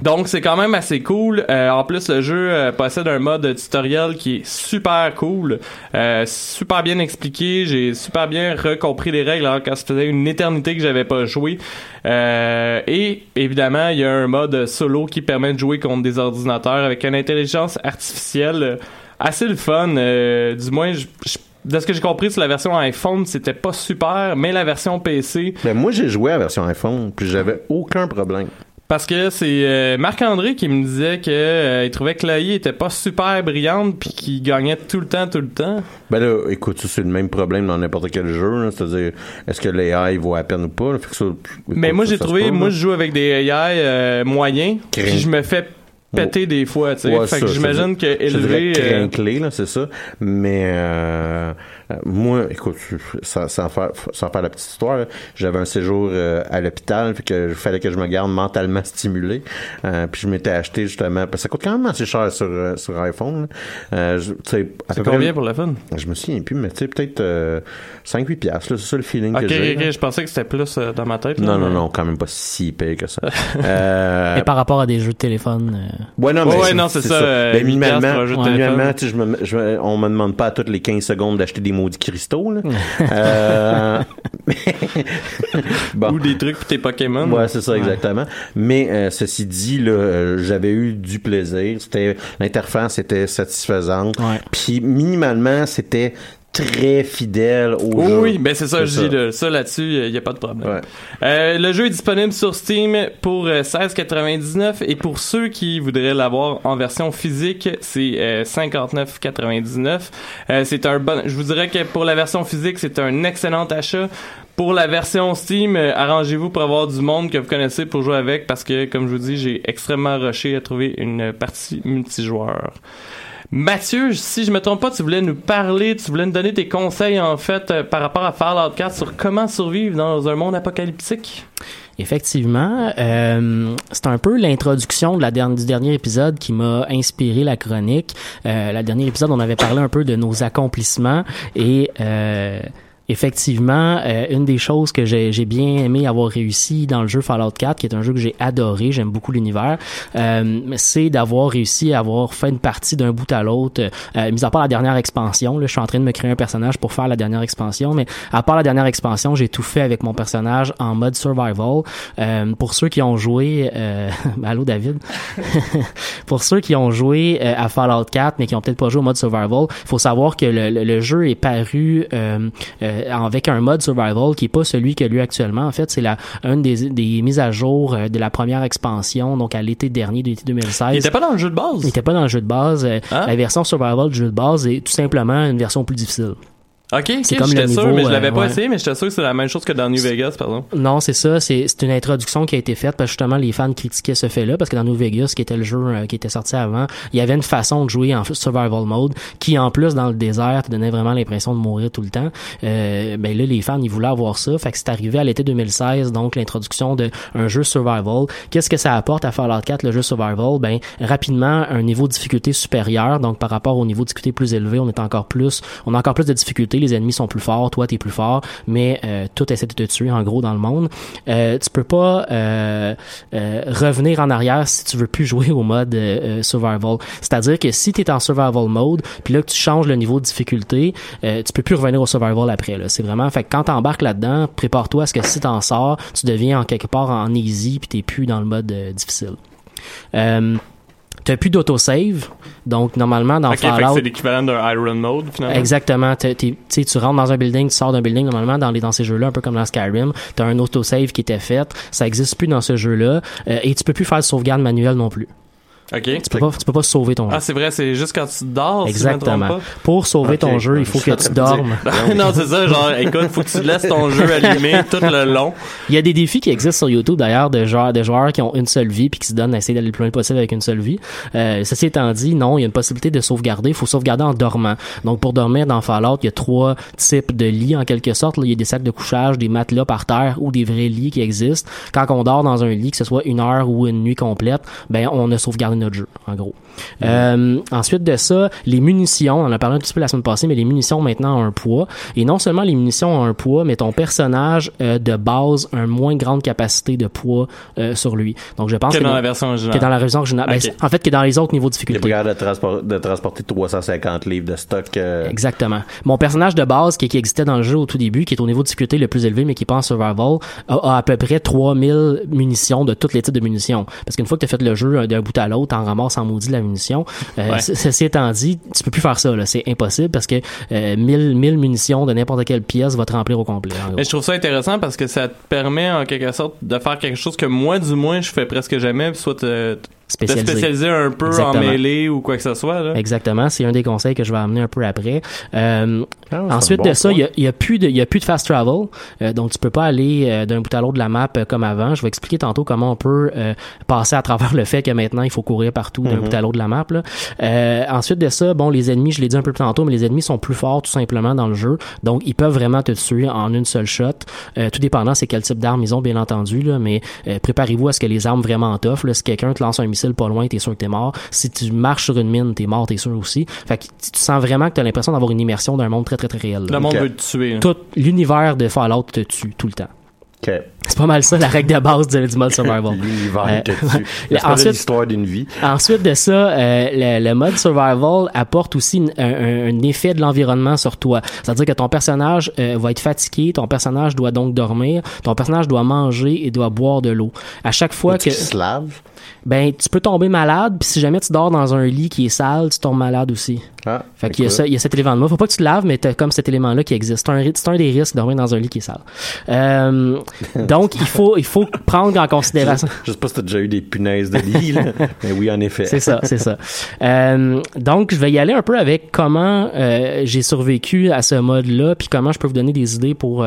Donc, c'est quand même assez cool. Euh, en plus, le jeu euh, possède un mode tutoriel qui est super cool, euh, super bien expliqué. J'ai super bien recompris les règles alors que ça faisait une éternité que j'avais pas joué. Euh, et évidemment, il y a un mode solo qui permet de jouer contre des ordinateurs avec une intelligence artificielle assez le fun. Euh, du moins, je- de ce que j'ai compris sur la version iPhone, c'était pas super, mais la version PC, Ben, moi, j'ai joué à la version iPhone, puis j'avais aucun problème. Parce que c'est euh, Marc-André qui me disait que euh, il trouvait que l'AI était pas super brillante puis qu'il gagnait tout le temps, tout le temps. Ben là, écoute, ça, c'est le même problème dans n'importe quel jeu. C'est-à-dire, est-ce que l'AI vaut à peine ou pas? là? Fait que ça, Mais moi j'ai trouvé, moi je joue avec des AI euh, moyens, puis je me fais péter des fois, tu sais. Ouais, fait ça, que j'imagine que élevé. euh, crinqué, là, c'est ça. Mais euh, euh, moi, écoute, sans, sans faire, sans faire la petite histoire, là, j'avais un séjour euh, à l'hôpital, fait que il fallait que je me garde mentalement stimulé. Euh, puis je m'étais acheté justement, parce que ça coûte quand même assez cher sur, euh, sur iPhone. là. Euh, C'est peu près- combien pour le fun? Je me souviens plus, mais tu sais, peut-être euh, 5-8 piastres, là, c'est ça le feeling Ok, que j'ai. ok, là. je pensais que c'était plus euh, dans ma tête. là, Non, non, mais- non, quand même pas si payé que ça. euh, Et par rapport à des jeux de téléphone. Ouais, non, mais ouais, non, c'est ça, euh, Ben, 8 piastres minimalement, minimalement, je me, je on me demande pas à toutes les 15 secondes d'acheter des maudits cristaux, là. euh, bon. Ou des trucs pour tes Pokémon. Ouais, c'est ça, exactement. Mais euh, ceci dit, là, j'avais eu du plaisir. C'était l'interface était satisfaisante. Puis minimalement, c'était très fidèle au Oui, jeu. oui, ben c'est ça, je dis là. ça là-dessus, il n'y a pas de problème. Ouais. Euh, le jeu est disponible sur Steam pour euh, 16,99 et pour ceux qui voudraient l'avoir en version physique, c'est euh, 59,99. Euh, c'est un bon. Je vous dirais que pour la version physique, c'est un excellent achat. Pour la version Steam, euh, arrangez-vous pour avoir du monde que vous connaissez pour jouer avec parce que, comme je vous dis, j'ai extrêmement rushé à trouver une partie multijoueur. Mathieu, si je me trompe pas, tu voulais nous parler, tu voulais nous donner tes conseils en fait euh, par rapport à Fallout 4 sur comment survivre dans un monde apocalyptique? Effectivement, euh, c'est un peu l'introduction de la du dernier épisode qui m'a inspiré la chronique. Euh, la dernier épisode, on avait parlé un peu de nos accomplissements et euh, Effectivement, euh, une des choses que j'ai bien aimé avoir réussi dans le jeu Fallout 4, qui est un jeu que j'ai adoré, j'aime beaucoup l'univers, euh, c'est d'avoir réussi à avoir fait une partie d'un bout à l'autre, euh, mis à part la dernière expansion. Là, je suis en train de me créer un personnage pour faire la dernière expansion, mais à part la dernière expansion, j'ai tout fait avec mon personnage en mode survival. Euh, pour ceux qui ont joué, allô David, pour ceux qui ont joué à Fallout 4 mais qui ont peut-être pas joué au mode survival, faut savoir que le, le- jeu est paru euh, avec un mode survival qui est pas celui que lui actuellement. En fait, c'est la une des, des mises à jour euh, de la première expansion, donc à l'été dernier, de l'été 2016. Il était pas dans le jeu de base? Il était pas dans le jeu de base. Euh, Ah. La version survival du jeu de base est tout simplement une version plus difficile. Ok, C'est comme le sûr, niveau, mais je l'avais euh, pas ouais. essayé, mais j'étais sûr que c'est la même chose que dans New Vegas, pardon. Non, c'est ça. C'est c'est une introduction qui a été faite parce que justement les fans critiquaient ce fait-là parce que dans New Vegas, qui était le jeu euh, qui était sorti avant, il y avait une façon de jouer en survival mode qui, en plus, dans le désert, te donnait vraiment l'impression de mourir tout le temps. Euh, ben là, les fans, ils voulaient avoir ça. Fait que c'est arrivé à l'été 2016, donc l'introduction de un jeu survival. Qu'est-ce que ça apporte à Fallout 4, le jeu survival? Ben, rapidement, un niveau de difficulté supérieur. Donc, par rapport au niveau de difficulté plus élevé, on est encore plus, on a encore plus de difficultés. Les ennemis sont plus forts, toi, t'es plus fort, mais euh, tout essaie de te tuer, en gros, dans le monde. Euh, tu peux pas euh, euh, revenir en arrière si tu veux plus jouer au mode survival. C'est-à-dire que si tu es en survival mode, puis là que tu changes le niveau de difficulté, tu peux plus revenir au survival après. C'est vraiment, fait que quand t'embarques là-dedans, prépare-toi à ce que si t'en sors, tu deviens en quelque part en easy, puis t'es plus dans le mode difficile. T'as plus d'autosave, donc normalement dans ok, fait que Fallout, c'est l'équivalent d'un Iron Mode, finalement. Exactement. Tu sais, tu rentres dans un building, tu sors d'un building. Normalement, dans, les, dans ces jeux-là, un peu comme dans Skyrim, t'as un autosave qui était fait. Ça existe plus dans ce jeu-là. Euh, et tu peux plus faire de sauvegarde manuelle non plus. Ok. Tu peux pas, tu peux pas sauver ton jeu. Ah, c'est vrai, c'est juste quand tu dors, Exactement. si Pour sauver ton jeu, il faut Je que tu dormes. non, c'est ça, genre, écoute, faut que tu laisses ton jeu allumé tout le long. Il y a des défis qui existent sur YouTube d'ailleurs de joueurs, de joueurs qui ont une seule vie puis qui se donnent à essayer d'aller le plus loin possible avec une seule vie. Euh, ceci étant dit, non, il y a une possibilité de sauvegarder. Il faut sauvegarder en dormant. Donc pour dormir dans Fallout, il y a trois types de lits en quelque sorte. Là, il y a des sacs de couchage, des matelas par terre ou des vrais lits qui existent. Quand on dort dans un lit, que ce soit une heure ou une nuit complète, ben on a sauvegardé notre jeu, en gros. Euh, ensuite de ça, les munitions, on en a parlé un petit peu la semaine passée, mais les munitions maintenant ont un poids. Et non seulement les munitions ont un poids, mais ton personnage euh, de base a une moins grande capacité de poids euh, sur lui. Donc je pense Que que, dans la version que originale. dans la version originale, ben, Ok. c'est- en fait que dans les autres niveaux de Il est difficulté. capable de, transpor- de transporter 350 livres de stock. euh, Exactement. Mon personnage de base qui, qui existait dans le jeu au tout début, qui est au niveau de difficulté le plus élevé, mais qui est pas en survival, a, a à peu près 3000 munitions de tous les types de munitions. Parce qu'une fois que tu as fait le jeu d'un bout à l'autre, t'en ramasses en maudit de la munition. Euh, Ouais. Ceci étant dit, tu peux plus faire ça. là. C'est impossible parce que euh, 1000, 1000 munitions de n'importe quelle pièce va te remplir au complet. Mais je trouve ça intéressant parce que ça te permet en quelque sorte de faire quelque chose que moi du moins je fais presque jamais, soit Spécialisé. spécialiser un peu en Exactement. mêlée ou quoi que ce soit. Là. Exactement, c'est un des conseils que je vais amener un peu après. Euh, Ah, ensuite bon de ça, il y a, y a plus de il y a plus de fast travel, euh, donc tu peux pas aller euh, d'un bout à l'autre de la map euh, comme avant. Je vais expliquer tantôt comment on peut euh, passer à travers le fait que maintenant il faut courir partout d'un Mhm. bout à l'autre de la map. Là. Euh, ensuite de ça, bon, les ennemis, je l'ai dit un peu plus tantôt, mais les ennemis sont plus forts tout simplement dans le jeu, donc ils peuvent vraiment te tuer en une seule shot. Euh, tout dépendant c'est quel type d'arme ils ont bien entendu là, mais euh, préparez-vous à ce que les armes vraiment tough. Là, si quelqu'un te lance un missile pas loin, t'es sûr que t'es mort. Si tu marches sur une mine, t'es mort, t'es sûr aussi. Fait que tu sens vraiment que t'as l'impression d'avoir une immersion d'un monde très très très réel. là. Le monde Ok. veut te tuer. là. Tout l'univers de Fallout te tue tout le temps. C'est pas mal ça la règle de base du, du mode survival. L'univers Euh, te l'histoire d'une vie. Ensuite de ça, euh, le, le mode survival apporte aussi une- un, un- un effet de l'environnement sur toi. C'est-à-dire que ton personnage euh, va être fatigué, ton personnage doit donc dormir, ton personnage doit manger et doit boire de l'eau. À chaque fois Tu que se lave. Ben tu peux tomber malade, puis si jamais tu dors dans un lit qui est sale, tu tombes malade aussi. Ah, Fait qu'il y a, écoute. ça, il y a cet élément-là. Faut pas que tu te laves, mais t'as comme cet élément-là qui existe. C'est un, un des risques de dormir dans un lit qui est sale. Euh, donc, il faut, il faut prendre en considération. Je sais pas si t'as déjà eu des punaises de lit, là. mais oui, en effet. C'est ça, c'est ça. Euh, donc, je vais y aller un peu avec comment euh, j'ai survécu à ce mode-là, puis comment je peux vous donner des idées pour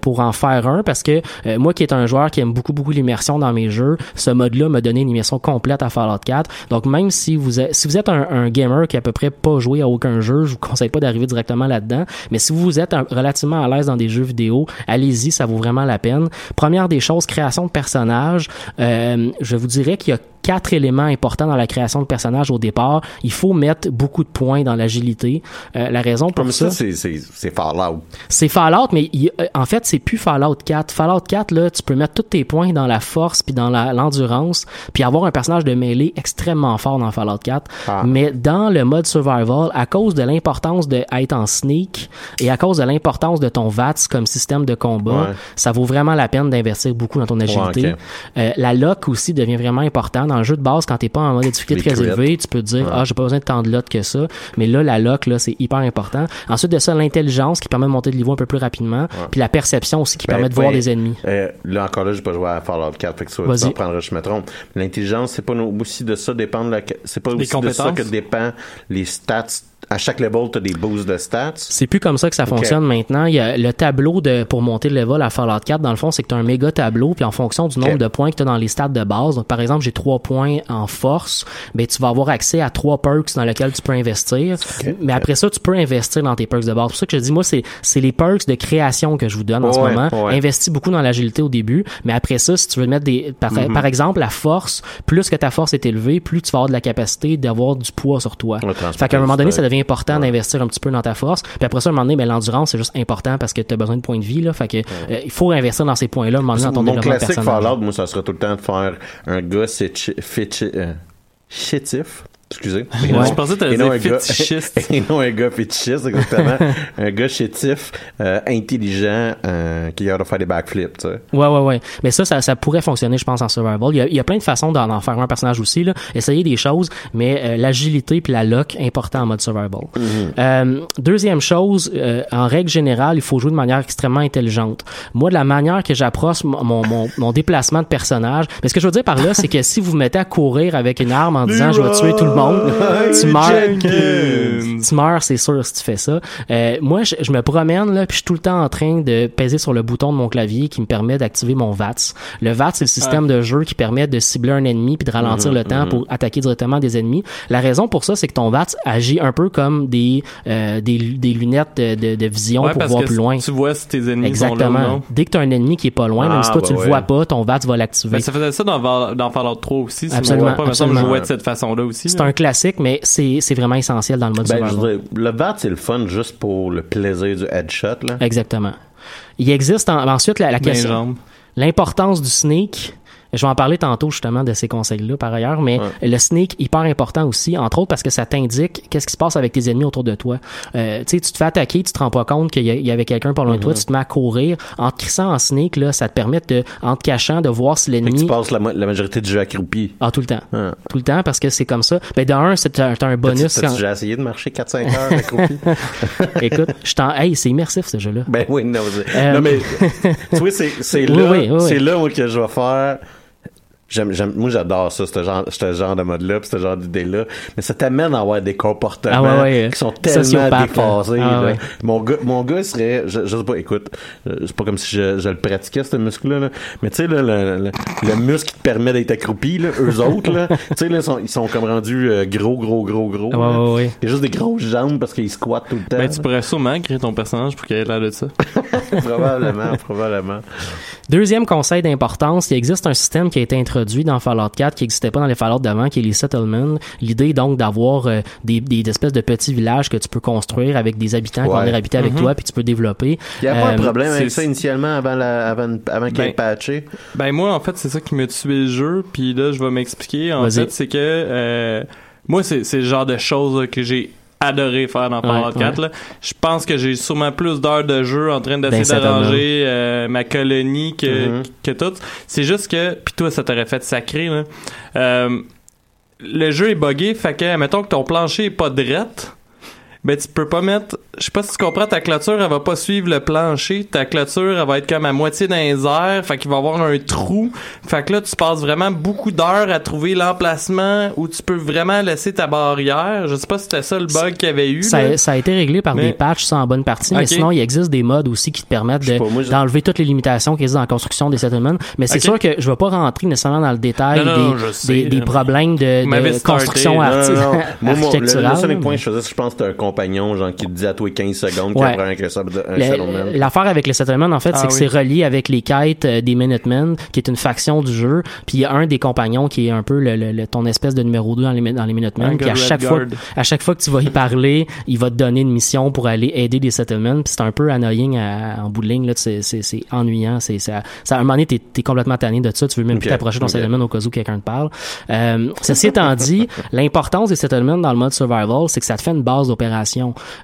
pour en faire un, parce que moi qui est un joueur qui aime beaucoup beaucoup l'immersion dans mes jeux, ce mode-là m'a donné une complète à Fallout 4. Donc, même si vous êtes, si vous êtes un, gamer qui a à peu près pas joué à aucun jeu, je vous conseille pas d'arriver directement là-dedans. Mais si vous êtes relativement à l'aise dans des jeux vidéo, allez-y, ça vaut vraiment la peine. Première des choses, création de personnages. Euh, je vous dirais qu'il y a quatre éléments importants dans la création de personnages au départ. Il faut mettre beaucoup de points dans l'agilité. Euh, la raison pour Comme ça, ça, c'est, Fallout. c'est Fallout, mais il- en fait, c'est plus Fallout 4. Fallout 4, là, tu peux mettre tous tes points dans la force puis dans l'endurance, puis avoir un personnage de mêlée extrêmement fort dans Fallout 4. Ah. Mais dans le mode survival, à cause de l'importance d'être en sneak et à cause de l'importance de ton VATS comme système de combat, Ouais. ça vaut vraiment la peine d'investir beaucoup dans ton agilité. Euh, la lock aussi devient vraiment important. Dans le jeu de base, quand t'es pas en mode difficulté très élevé, tu peux te dire, Ouais. ah, j'ai pas besoin de tant de lock que ça. Mais là, la lock, là, c'est hyper important. Ensuite de ça, l'intelligence qui permet de monter de niveau un peu plus rapidement. Puis la perception aussi qui Ben, permet de voir ben, des ennemis. euh, là encore là, j'ai pas joué à Fallout 4, fait que ça prendra, je me trompe. L'intelligence, c'est pas aussi de ça dépend de la, c'est pas Les aussi de ça compétences? que dépend les stats. À chaque level, t'as des boosts de stats. C'est plus comme ça que ça fonctionne maintenant. Il y a le tableau de pour monter le level à Fallout 4. Dans le fond, c'est que tu as un méga tableau, puis en fonction du nombre de points que tu as dans les stats de base. Donc, par exemple, j'ai trois points en force, ben tu vas avoir accès à trois perks dans lesquels tu peux investir. Mais après ça, tu peux investir dans tes perks de base. C'est pour ça que je dis, moi, c'est c'est les perks de création que je vous donne en ce moment. ouais. Investis beaucoup dans l'agilité au début, mais après ça, si tu veux mettre des par, Mhm. par exemple la force, plus que ta force est élevée, plus tu vas avoir de la capacité d'avoir du poids sur toi. Fait qu'à un moment donné, ça stock. Devient important d'investir un petit peu dans ta force. Puis après ça, à un moment donné, ben, l'endurance, c'est juste important parce que tu as besoin de points de vie. Là. Fait que, euh, il faut investir dans ces points-là à un moment donné dans ton Mon développement classique personnel. Fallout, moi, ça serait tout le temps de faire un gars féti- euh, chétif. Excusez. Ouais. non- Je pensais que dire un gars- fétichiste. Et non un gars fétichiste, exactement. un gars chétif, euh, intelligent, euh, qui a de faire des backflips, tu sais. Ouais, ouais, ouais. Mais ça, ça, ça pourrait fonctionner, je pense, en survival. Il y a, il y a plein de façons d'en en faire un personnage aussi. Là. Essayer des choses, mais euh, l'agilité puis la lock, important en mode survival. Euh, deuxième chose, en règle générale, il faut jouer de manière extrêmement intelligente. Moi, de la manière que j'approche mon, mon, mon, mon déplacement de personnage, mais ce que je veux dire par là, c'est que si vous vous mettez à courir avec une arme en disant je vais tuer tout le monde, tu meurs. Tu meurs, c'est sûr, si tu fais ça. Euh, moi, je, je me promène, là, puis je suis tout le temps en train de peser sur le bouton de mon clavier qui me permet d'activer mon VATS. Le VATS, c'est le système de jeu qui permet de cibler un ennemi puis de ralentir le temps pour attaquer directement des ennemis. La raison pour ça, c'est que ton VATS agit un peu comme des, euh, des, des lunettes de, de, de vision Ouais, pour parce voir que plus loin. tu vois si tes ennemis sont là ou Exactement. non. Dès que tu as un ennemi qui est pas loin, même Ah, si toi tu bah le ouais. vois pas, ton VATS va l'activer. Ben, ça faisait ça dans, dans Fallout 3 aussi. Si Absolument, je me trompe pas, je absolument. jouais de cette façon-là aussi. C'est. Un classique, mais c'est c'est vraiment essentiel dans le mode Ben, survival. dirais, le VAT, c'est le fun juste pour le plaisir du headshot, là. Exactement. Il existe en- ensuite la, la question. L'importance du sneak. Je vais en parler tantôt justement de ces conseils-là par ailleurs, mais le sneak hyper important aussi, entre autres parce que ça t'indique qu'est-ce qui se passe avec tes ennemis autour de toi. Euh, tu sais, tu te fais attaquer, tu te rends pas compte qu'il y, avait quelqu'un pas loin de toi, Mm-hmm. tu te mets à courir. En te crissant en sneak, là, ça te permet de, en te cachant, de voir si que tu l'ennemi. passes la, la majorité du jeu accroupi. Ah, tout le temps. Ah. Tout le temps parce que c'est comme ça. Ben, d'un, c'est un, bonus. Quand- déjà essayé de marcher 4-5 heures accroupi? Écoute, je t'en, hey, c'est immersif ce jeu-là. Ben oui, non, c'est- Euh, non mais tu vois, c'est, Oui, là, oui, oui, c'est là moi, que je vais faire. J'aime, j'aime, moi, j'adore ça, ce genre, ce genre de mode-là, pis ce genre d'idée-là. Mais ça t'amène à avoir des comportements Ah ouais, ouais, qui sont tellement sociopathe, déphasés. Ah ouais. Mon gars, mon gars serait, je, je sais pas, écoute, euh, c'est pas comme si je, je le pratiquais, ce muscle-là, là. mais tu sais, là, le, le, le muscle qui te permet d'être accroupi, là, eux autres, là, tu sais, là, ils sont, ils sont comme rendus euh, gros, gros, gros, gros. Ouais, là. ouais, ouais. Il y a juste des grosses jambes parce qu'ils squattent tout le temps. Ben, tu pourrais sûrement créer ton personnage pour qu'il ait l'air de ça. probablement, probablement. Deuxième conseil d'importance, il existe un système qui a été introduit dans Fallout 4 qui n'existait pas dans les Fallout d'avant, qui est les settlements. L'idée donc d'avoir euh, des, des espèces de petits villages que tu peux construire avec des habitants qui vont venir habiter avec toi, puis tu peux développer. Il n'y a pas Euh, un problème avec c'est- ça initialement avant, la, avant, avant qu'il ait Ben, patché? Ben moi en fait c'est ça qui m'a tué le jeu puis là je vais m'expliquer en fait c'est que euh, moi c'est c'est le genre de choses que j'ai adoré faire dans Fallout Ouais, 4. là. Je pense que j'ai sûrement plus d'heures de jeu en train d'essayer Ben, d'arranger euh, ma colonie que, Mhm. que tout. C'est juste que, puis toi, ça t'aurait fait sacré, là. Euh, le jeu est buggé, fait que, mettons que ton plancher est pas drette, ben tu peux pas mettre je sais pas si tu comprends ta clôture elle va pas suivre le plancher ta clôture elle va être comme à moitié dans les airs fait qu'il va y avoir un trou fait que là tu passes vraiment beaucoup d'heures à trouver l'emplacement où tu peux vraiment laisser ta barrière je sais pas si c'était ça le bug qu'il y avait eu Ça, a été réglé par Mais- des patchs, ça en bonne partie, mais sinon, il existe des modes aussi qui te permettent de- d'enlever toutes les limitations qu'il y a dans la construction des settlements. Mais c'est sûr que je vais pas rentrer nécessairement dans le détail Non, non, non, des, je sais, des, des là, problèmes de, construction là. arti- Non, non, non. Moi, moi, le, architecturale. le seul point je faisais, je pense que un compagnon, genre, qui te dit à toi 15 secondes qu'il Ouais. apprend avec un, sub- un Le- settlement. L'affaire avec les settlements, en fait, Ah c'est que oui. c'est relié avec les quêtes euh, des Minutemen, qui est une faction du jeu. Puis il y a un des compagnons qui est un peu le, le- le- ton espèce de numéro 2 dans les, dans les Minutemen. Puis à chaque, Red fois, Guard. à chaque fois que tu vas y parler, il va te donner une mission pour aller aider des settlements. Puis c'est un peu annoying à- en bout de ligne. là. C'est c'est- c'est ennuyant. C'est ça, ça, à un moment donné, t'es es complètement tanné de ça. Tu veux même plus t'approcher de ton settlement au cas où quelqu'un te parle. Euh, ceci étant dit, l'importance des settlements dans le mode survival, c'est que ça te fait une base d'opération.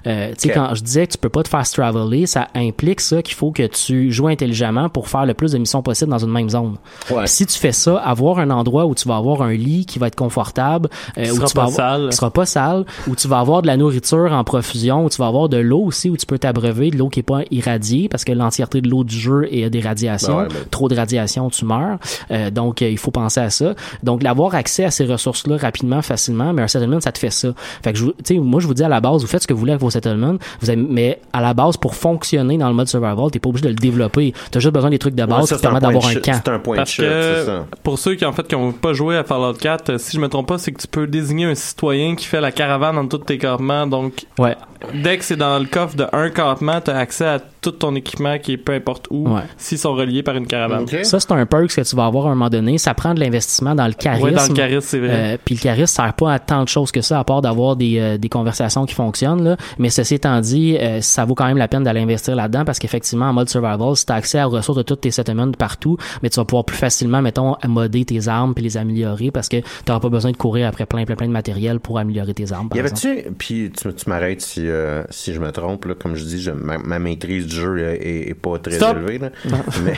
Euh, tu sais, Ok. quand je disais que tu peux pas te fast traveler, ça implique ça qu'il faut que tu joues intelligemment pour faire le plus de missions possible dans une même zone. Ouais. Si tu fais ça, avoir un endroit où tu vas avoir un lit qui va être confortable, euh, où sera tu vas pas avoir- sale. qui sera pas sale, où tu vas avoir de la nourriture en profusion, où tu vas avoir de l'eau aussi, où tu peux t'abreuver, de l'eau qui est pas irradiée, parce que l'entièreté de l'eau du jeu est des radiations. Ben ouais, ben- Trop de radiation, tu meurs. Euh, donc, euh, il faut penser à ça. Donc, l'avoir accès à ces ressources-là rapidement, facilement, mais un settlement, ça te fait ça. Fait que, je, moi, je vous dis à la base, vous faites ce que vous voulez avec vos settlements, vous avez, mais à la base, pour fonctionner dans le mode survival, t'es pas obligé de le développer. T'as juste besoin des trucs de Ouais, base ça, qui permettent de d'avoir un camp. C'est un point de Parce chute, c'est que ça. pour ceux qui en fait qui ont pas joué à Fallout 4, euh, si je me trompe pas, c'est que tu peux désigner un citoyen qui fait la caravane dans tous tes campements. Donc Ouais. Dès que c'est dans le coffre de un campement, tu as accès à tout ton équipement qui est peu importe où, Ouais. s'ils sont reliés par une caravane. Ça, c'est un perk que tu vas avoir à un moment donné. Ça prend de l'investissement dans le charisme. Ouais, dans le charisme, c'est vrai. Euh, puis le charisme sert pas à tant de choses que ça, à part d'avoir des, euh, des conversations qui fonctionnent. Là. Mais ceci étant dit, euh, ça vaut quand même la peine d'aller investir là-dedans parce qu'effectivement, en mode survival, si tu as accès aux ressources de tous tes settlements de partout, mais tu vas pouvoir plus facilement, mettons, modder tes armes puis les améliorer parce que tu n'auras pas besoin de courir après plein, plein, plein de matériel pour améliorer tes armes. par Y avait-tu, puis tu, tu m'arrêtes si, euh, si je me trompe, là, comme je dis, je- ma, ma maîtrise du jeu est, est- est pas très Stop. élevée. Là. mais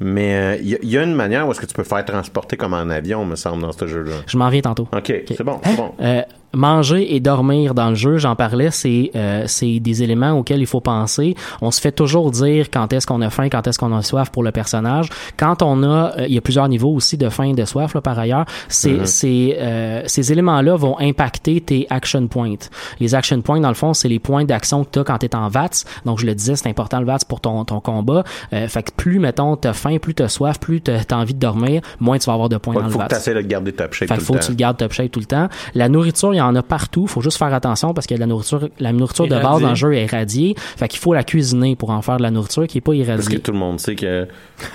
mais euh, y, a- y a une manière où est-ce que tu peux faire transporter comme en avion, me semble, dans ce jeu-là. Je m'en viens tantôt. OK, c'est bon, c'est bon. Manger et dormir dans le jeu, j'en parlais, c'est euh, c'est des éléments auxquels il faut penser. On se fait toujours dire quand est-ce qu'on a faim, quand est-ce qu'on a soif pour le personnage. Quand on a, euh, il y a plusieurs niveaux aussi de faim et de soif là, par ailleurs. C'est c'est, euh, ces éléments-là vont impacter tes action points. Les action points, dans le fond, c'est les points d'action que tu as quand tu es en VATS. Donc je le disais, c'est important le VATS pour ton ton combat. Euh, fait que plus mettons t'as faim, plus t'as soif, plus t'as as envie de dormir, moins tu vas avoir de points Il dans le faut que VATS. tu de garder top shape Fait tout faut le que temps. tu le gardes top shape tout le temps. La nourriture, il y en a partout. Faut juste faire attention parce que la nourriture, la nourriture de base Irradiée. dans le jeu est irradiée. Fait qu'il faut la cuisiner pour en faire de la nourriture qui est pas Parce que irradiée. tout le monde sait que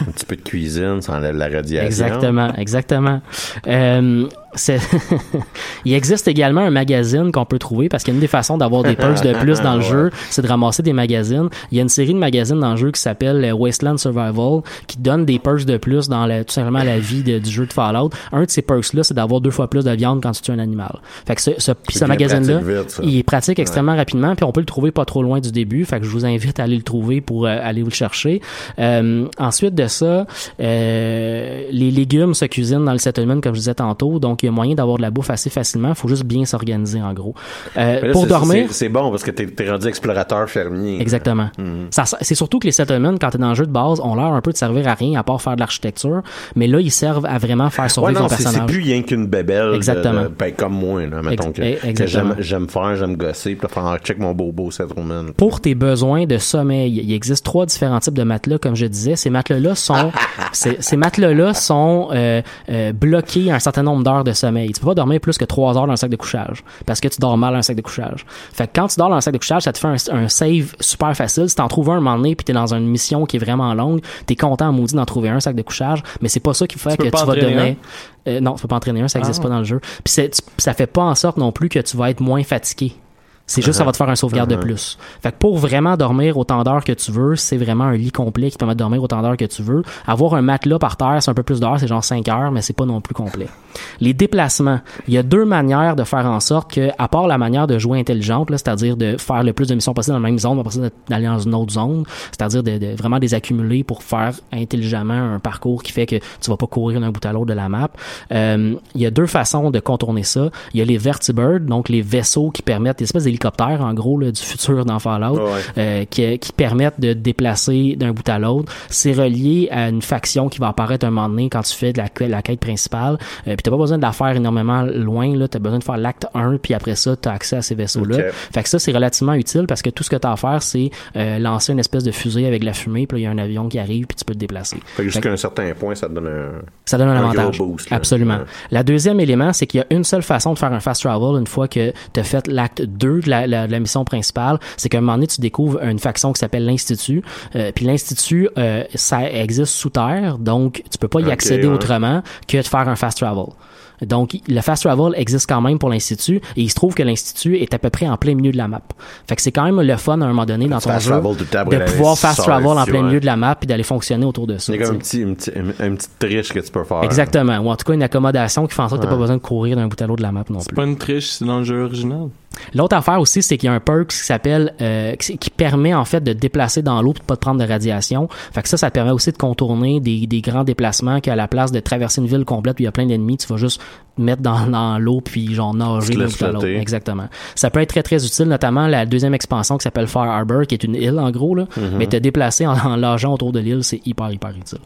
un petit peu de cuisine, ça enlève la radiation. Exactement, exactement. Euh, il existe également un magazine qu'on peut trouver parce qu'une des façons d'avoir des perks de plus dans le jeu, c'est de ramasser des magazines. Il y a une série de magazines dans le jeu qui s'appelle euh, Wasteland Survival qui donne des perks de plus dans la, tout simplement la vie de- du jeu de Fallout. Un de ces perks-là, c'est d'avoir deux fois plus de viande quand tu tues un animal. Fait que ce, ce, ce magazine-là, il est pratique extrêmement rapidement, puis on peut le trouver pas trop loin du début. Fait que je vous invite à aller le trouver pour euh, aller vous le chercher. Euh, ensuite de ça, euh, les légumes se cuisinent dans le settlement, comme je disais tantôt, donc il y a moyen d'avoir de la bouffe assez facilement. Il faut juste bien s'organiser, en gros. Euh, là, pour dormir, c'est- bon parce que t'es es rendu explorateur fermier. Exactement. Ça, c'est surtout que les settlements, quand t'es dans le jeu de base, ont l'air un peu de servir à rien à part faire de l'architecture, mais là ils servent à vraiment faire Ouais, survivre non, ton c'est c'est personnage. plus rien qu'une bébelle. Exactement. de- ben, comme moi, là, mettons Ex- que, eh, que j'aime faire, j'aime gosser, puis faire, ah, check mon bobo settlement. Pour tes besoins de sommeil, il existe trois différents types de matelas, comme je disais. Ces matelas-là sont, ces, ces matelas-là sont euh, euh, bloqués à un certain nombre d'heures de sommeil. Tu peux pas dormir plus que trois heures dans un sac de couchage, parce que tu dors mal dans un sac de couchage. Fait que quand tu dors dans un sac de couchage, ça te fait un, un save super facile. Si t'en trouves un un moment donné, puis t'es dans une mission qui est vraiment longue, t'es content, maudit, d'en trouver un sac de couchage, mais c'est pas ça qui fait Tu que tu vas donner. Euh, non, tu peux pas entraîner un, ça existe Ah. pas dans le jeu. Puis ça fait pas en sorte non plus que tu vas être moins fatigué. C'est juste ça va te faire un sauvegarde de Uh-huh. plus. Fait que pour vraiment dormir autant d'heures que tu veux, c'est vraiment un lit complet qui permet de dormir autant d'heures que tu veux. Avoir un matelas par terre, c'est un peu plus d'heures, c'est genre 5 heures, mais c'est pas non plus complet. Les déplacements. Il y a deux manières de faire en sorte que, à part la manière de jouer intelligente, là, c'est-à-dire de faire le plus de missions possible dans la même zone, après d'aller dans une autre zone, c'est-à-dire de, de vraiment les accumuler pour faire intelligemment un parcours qui fait que tu vas pas courir d'un bout à l'autre de la map. Euh, il y a deux façons de contourner ça. Il y a les vertibirds, donc les vaisseaux qui permettent, des espèces en gros, là, du futur dans Fallout, Ouais. euh, qui, qui permettent de te déplacer d'un bout à l'autre. C'est relié à une faction qui va apparaître un moment donné quand tu fais de la, la quête principale. Euh, puis t'as pas besoin de la faire énormément loin, là. T'as besoin de faire l'acte 1, puis après ça, t'as accès à ces vaisseaux-là. Fait que ça, c'est relativement utile parce que tout ce que t'as à faire, c'est euh, lancer une espèce de fusée avec de la fumée, puis il y a un avion qui arrive, puis tu peux te déplacer. Fait que jusqu'à un certain point, ça te donne un. Ça donne un, Un avantage. gros boost, là. Absolument. Ouais. La deuxième élément, c'est qu'il y a une seule façon de faire un fast travel une fois que tu as fait l'acte 2 de la, la- la mission principale. C'est qu'à un moment donné, tu découvres une faction qui s'appelle l'Institut. Euh, Puis l'Institut, euh, ça existe sous terre, donc tu peux pas y accéder ouais. autrement que de faire un fast travel. Donc, le fast travel existe quand même pour l'Institut et il se trouve que l'Institut est à peu près en plein milieu de la map. Fait que c'est quand même le fun à un moment donné dans ton fast jeu travel de pouvoir fast travel en plein ouais. milieu de la map puis d'aller fonctionner autour de ça. Il y a comme un tu sais. petit, une, petite- une- une petite triche que tu peux faire. Exactement. Ou en tout cas, une accommodation qui fait en sorte que t'as Ouais. pas besoin de courir d'un bout à l'autre de la map non C'est plus. pas une triche, c'est dans le jeu original. L'autre affaire aussi, c'est qu'il y a un perk qui s'appelle, euh, qui, qui permet en fait de te déplacer dans l'eau et de pas te prendre de radiation. Fait que ça, ça te permet aussi de contourner des, des grands déplacements qu'à la place de traverser une ville complète où il y a plein d'ennemis, tu vas juste mettre dans, dans l'eau puis genre nager d'un bout à l'autre. Exactement. Ça peut être très très utile, notamment la deuxième expansion qui s'appelle Fire Harbor, qui est une île en gros là. Mm-hmm. Mais te déplacer en, en nageant autour de l'île, c'est hyper hyper utile.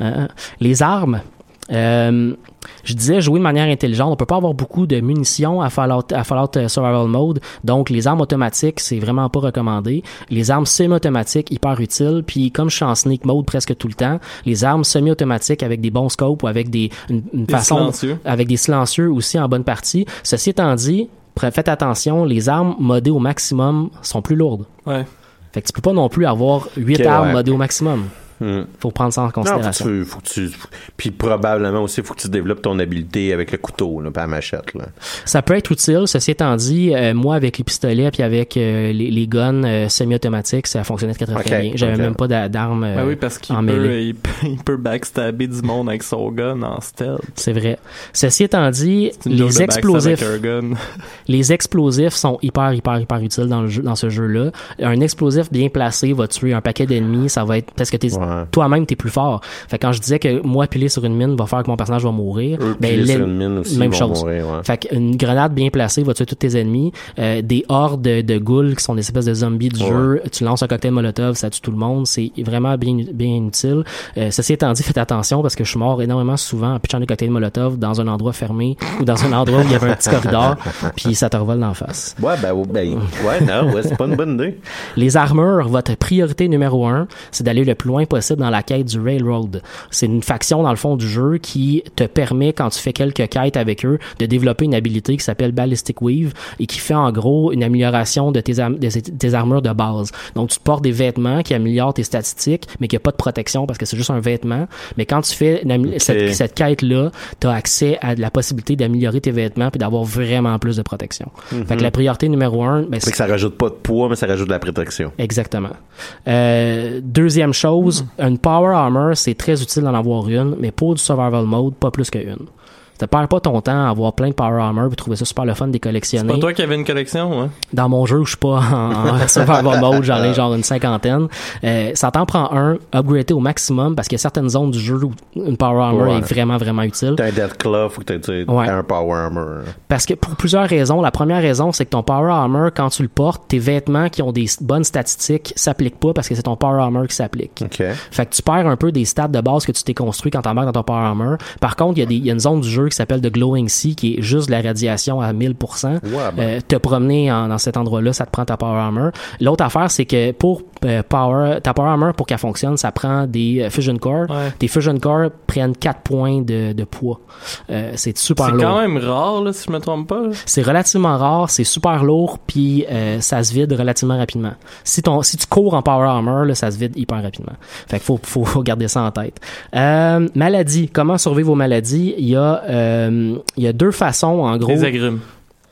Euh, les armes. Euh, je disais jouer de manière intelligente. On peut pas avoir beaucoup de munitions à Fallout, à Fallout euh, Survival Mode. Donc, les armes automatiques, c'est vraiment pas recommandé. Les armes semi-automatiques, hyper utiles. Puis, comme je suis en sneak mode presque tout le temps, les armes semi-automatiques avec des bons scopes ou avec des, une, une Des façon, silencieux. avec des silencieux aussi en bonne partie. Ceci étant dit, faites attention, les armes modées au maximum sont plus lourdes. Ouais. Fait que tu peux pas non plus avoir 8 Ok, armes ouais. modées au maximum. Hmm. Faut prendre ça en Non, faut que, considération. tu, faut que tu. Puis probablement aussi, faut que tu développes ton habileté avec le couteau, là, pas la machette. Là. Ça peut être utile. Ceci étant dit, euh, moi, avec les pistolets puis avec euh, les, les guns euh, semi-automatiques, ça fonctionnait très, très, très Ok, bien. J'avais même pas d'a- d'armes euh, Ben oui, parce qu'il en peut, il peut, il peut backstabber du monde avec son gun en stealth. C'est vrai. Ceci étant dit, les explosifs, les explosifs sont hyper, hyper, hyper utiles dans, le jeu, dans ce jeu-là. Un explosif bien placé va tuer un paquet d'ennemis. Ça va être parce que t'es, Ouais. Toi-même, t'es plus fort. Fait que quand je disais que moi, piler sur une mine va faire que mon personnage va mourir, Eux, ben, puis sur l'en- une mine aussi, même chose. mourir, ouais. Fait qu'une grenade bien placée va tuer tous tes ennemis. Euh, des hordes de, de ghouls qui sont des espèces de zombies du Ouais. jeu. Tu lances un cocktail molotov, ça tue tout le monde. C'est vraiment bien, bien utile. Euh, ceci étant dit, faites attention parce que je suis mort énormément souvent en pitchant des cocktails molotov dans un endroit fermé ou dans un endroit où il y avait un petit corridor puis ça te revole d'en face. Ouais, ben, ben, ouais, non, ouais, c'est pas une bonne idée. Les armures, votre priorité numéro un, c'est d'aller le plus loin possible dans la quête du Railroad. C'est une faction dans le fond du jeu qui te permet, quand tu fais quelques quêtes avec eux, de développer une habilité qui s'appelle Ballistic Weave et qui fait en gros une amélioration de tes, am- de tes- armures de base. Donc tu te portes des vêtements qui améliorent tes statistiques, mais qui a pas de protection parce que c'est juste un vêtement. Mais quand tu fais cette, cette quête-là, tu as accès à la possibilité d'améliorer tes vêtements puis d'avoir vraiment plus de protection. Fait que la priorité numéro un, ben, Fait que ça rajoute pas de poids, mais ça rajoute de la protection. Exactement. Euh, deuxième chose, une power armor, c'est très utile d'en avoir une, mais pour du survival mode, pas plus qu'une. Tu perds pas ton temps à avoir plein de power armor et trouver ça super le fun de les C'est collectionner. pas toi qui avais une collection, hein? Dans mon jeu où je suis pas en, en survival mode, j'en ai genre une cinquantaine. Euh, ça t'en prend un, upgrader au maximum parce qu'il y a certaines zones du jeu où une power armor Ouais. est vraiment vraiment utile. T'as un Death Claw, faut que t'aies Ouais. un Power Armor. Parce que pour plusieurs raisons. La première raison, c'est que ton Power Armor, quand tu le portes, tes vêtements qui ont des bonnes statistiques s'appliquent pas parce que c'est ton Power Armor qui s'applique. OK. Fait que tu perds un peu des stats de base que tu t'es construit quand t'embarques dans ton Power Armor. Par contre, il y, a des- il y a une zone du jeu qui s'appelle The Glowing Sea qui est juste de la radiation à 1000%. Ouais, ben. Euh, te promener en- dans cet endroit-là, ça te prend ta Power Armor. L'autre affaire, c'est que pour Power, ta Power Armor, pour qu'elle fonctionne, ça prend des euh, Fusion Core. Ouais. Tes Fusion Core prennent 4 points de, de poids. Euh, c'est super C'est lourd. quand même rare, là, si je me trompe pas. C'est relativement rare, c'est super lourd, puis euh, ça se vide relativement rapidement. Si ton, si tu cours en power armor, là, ça se vide hyper rapidement. Fait qu'il faut, faut, faut garder ça en tête. Euh, maladie, comment survivre aux maladies? Il y a, euh, il y a deux façons, en gros. Les agrumes.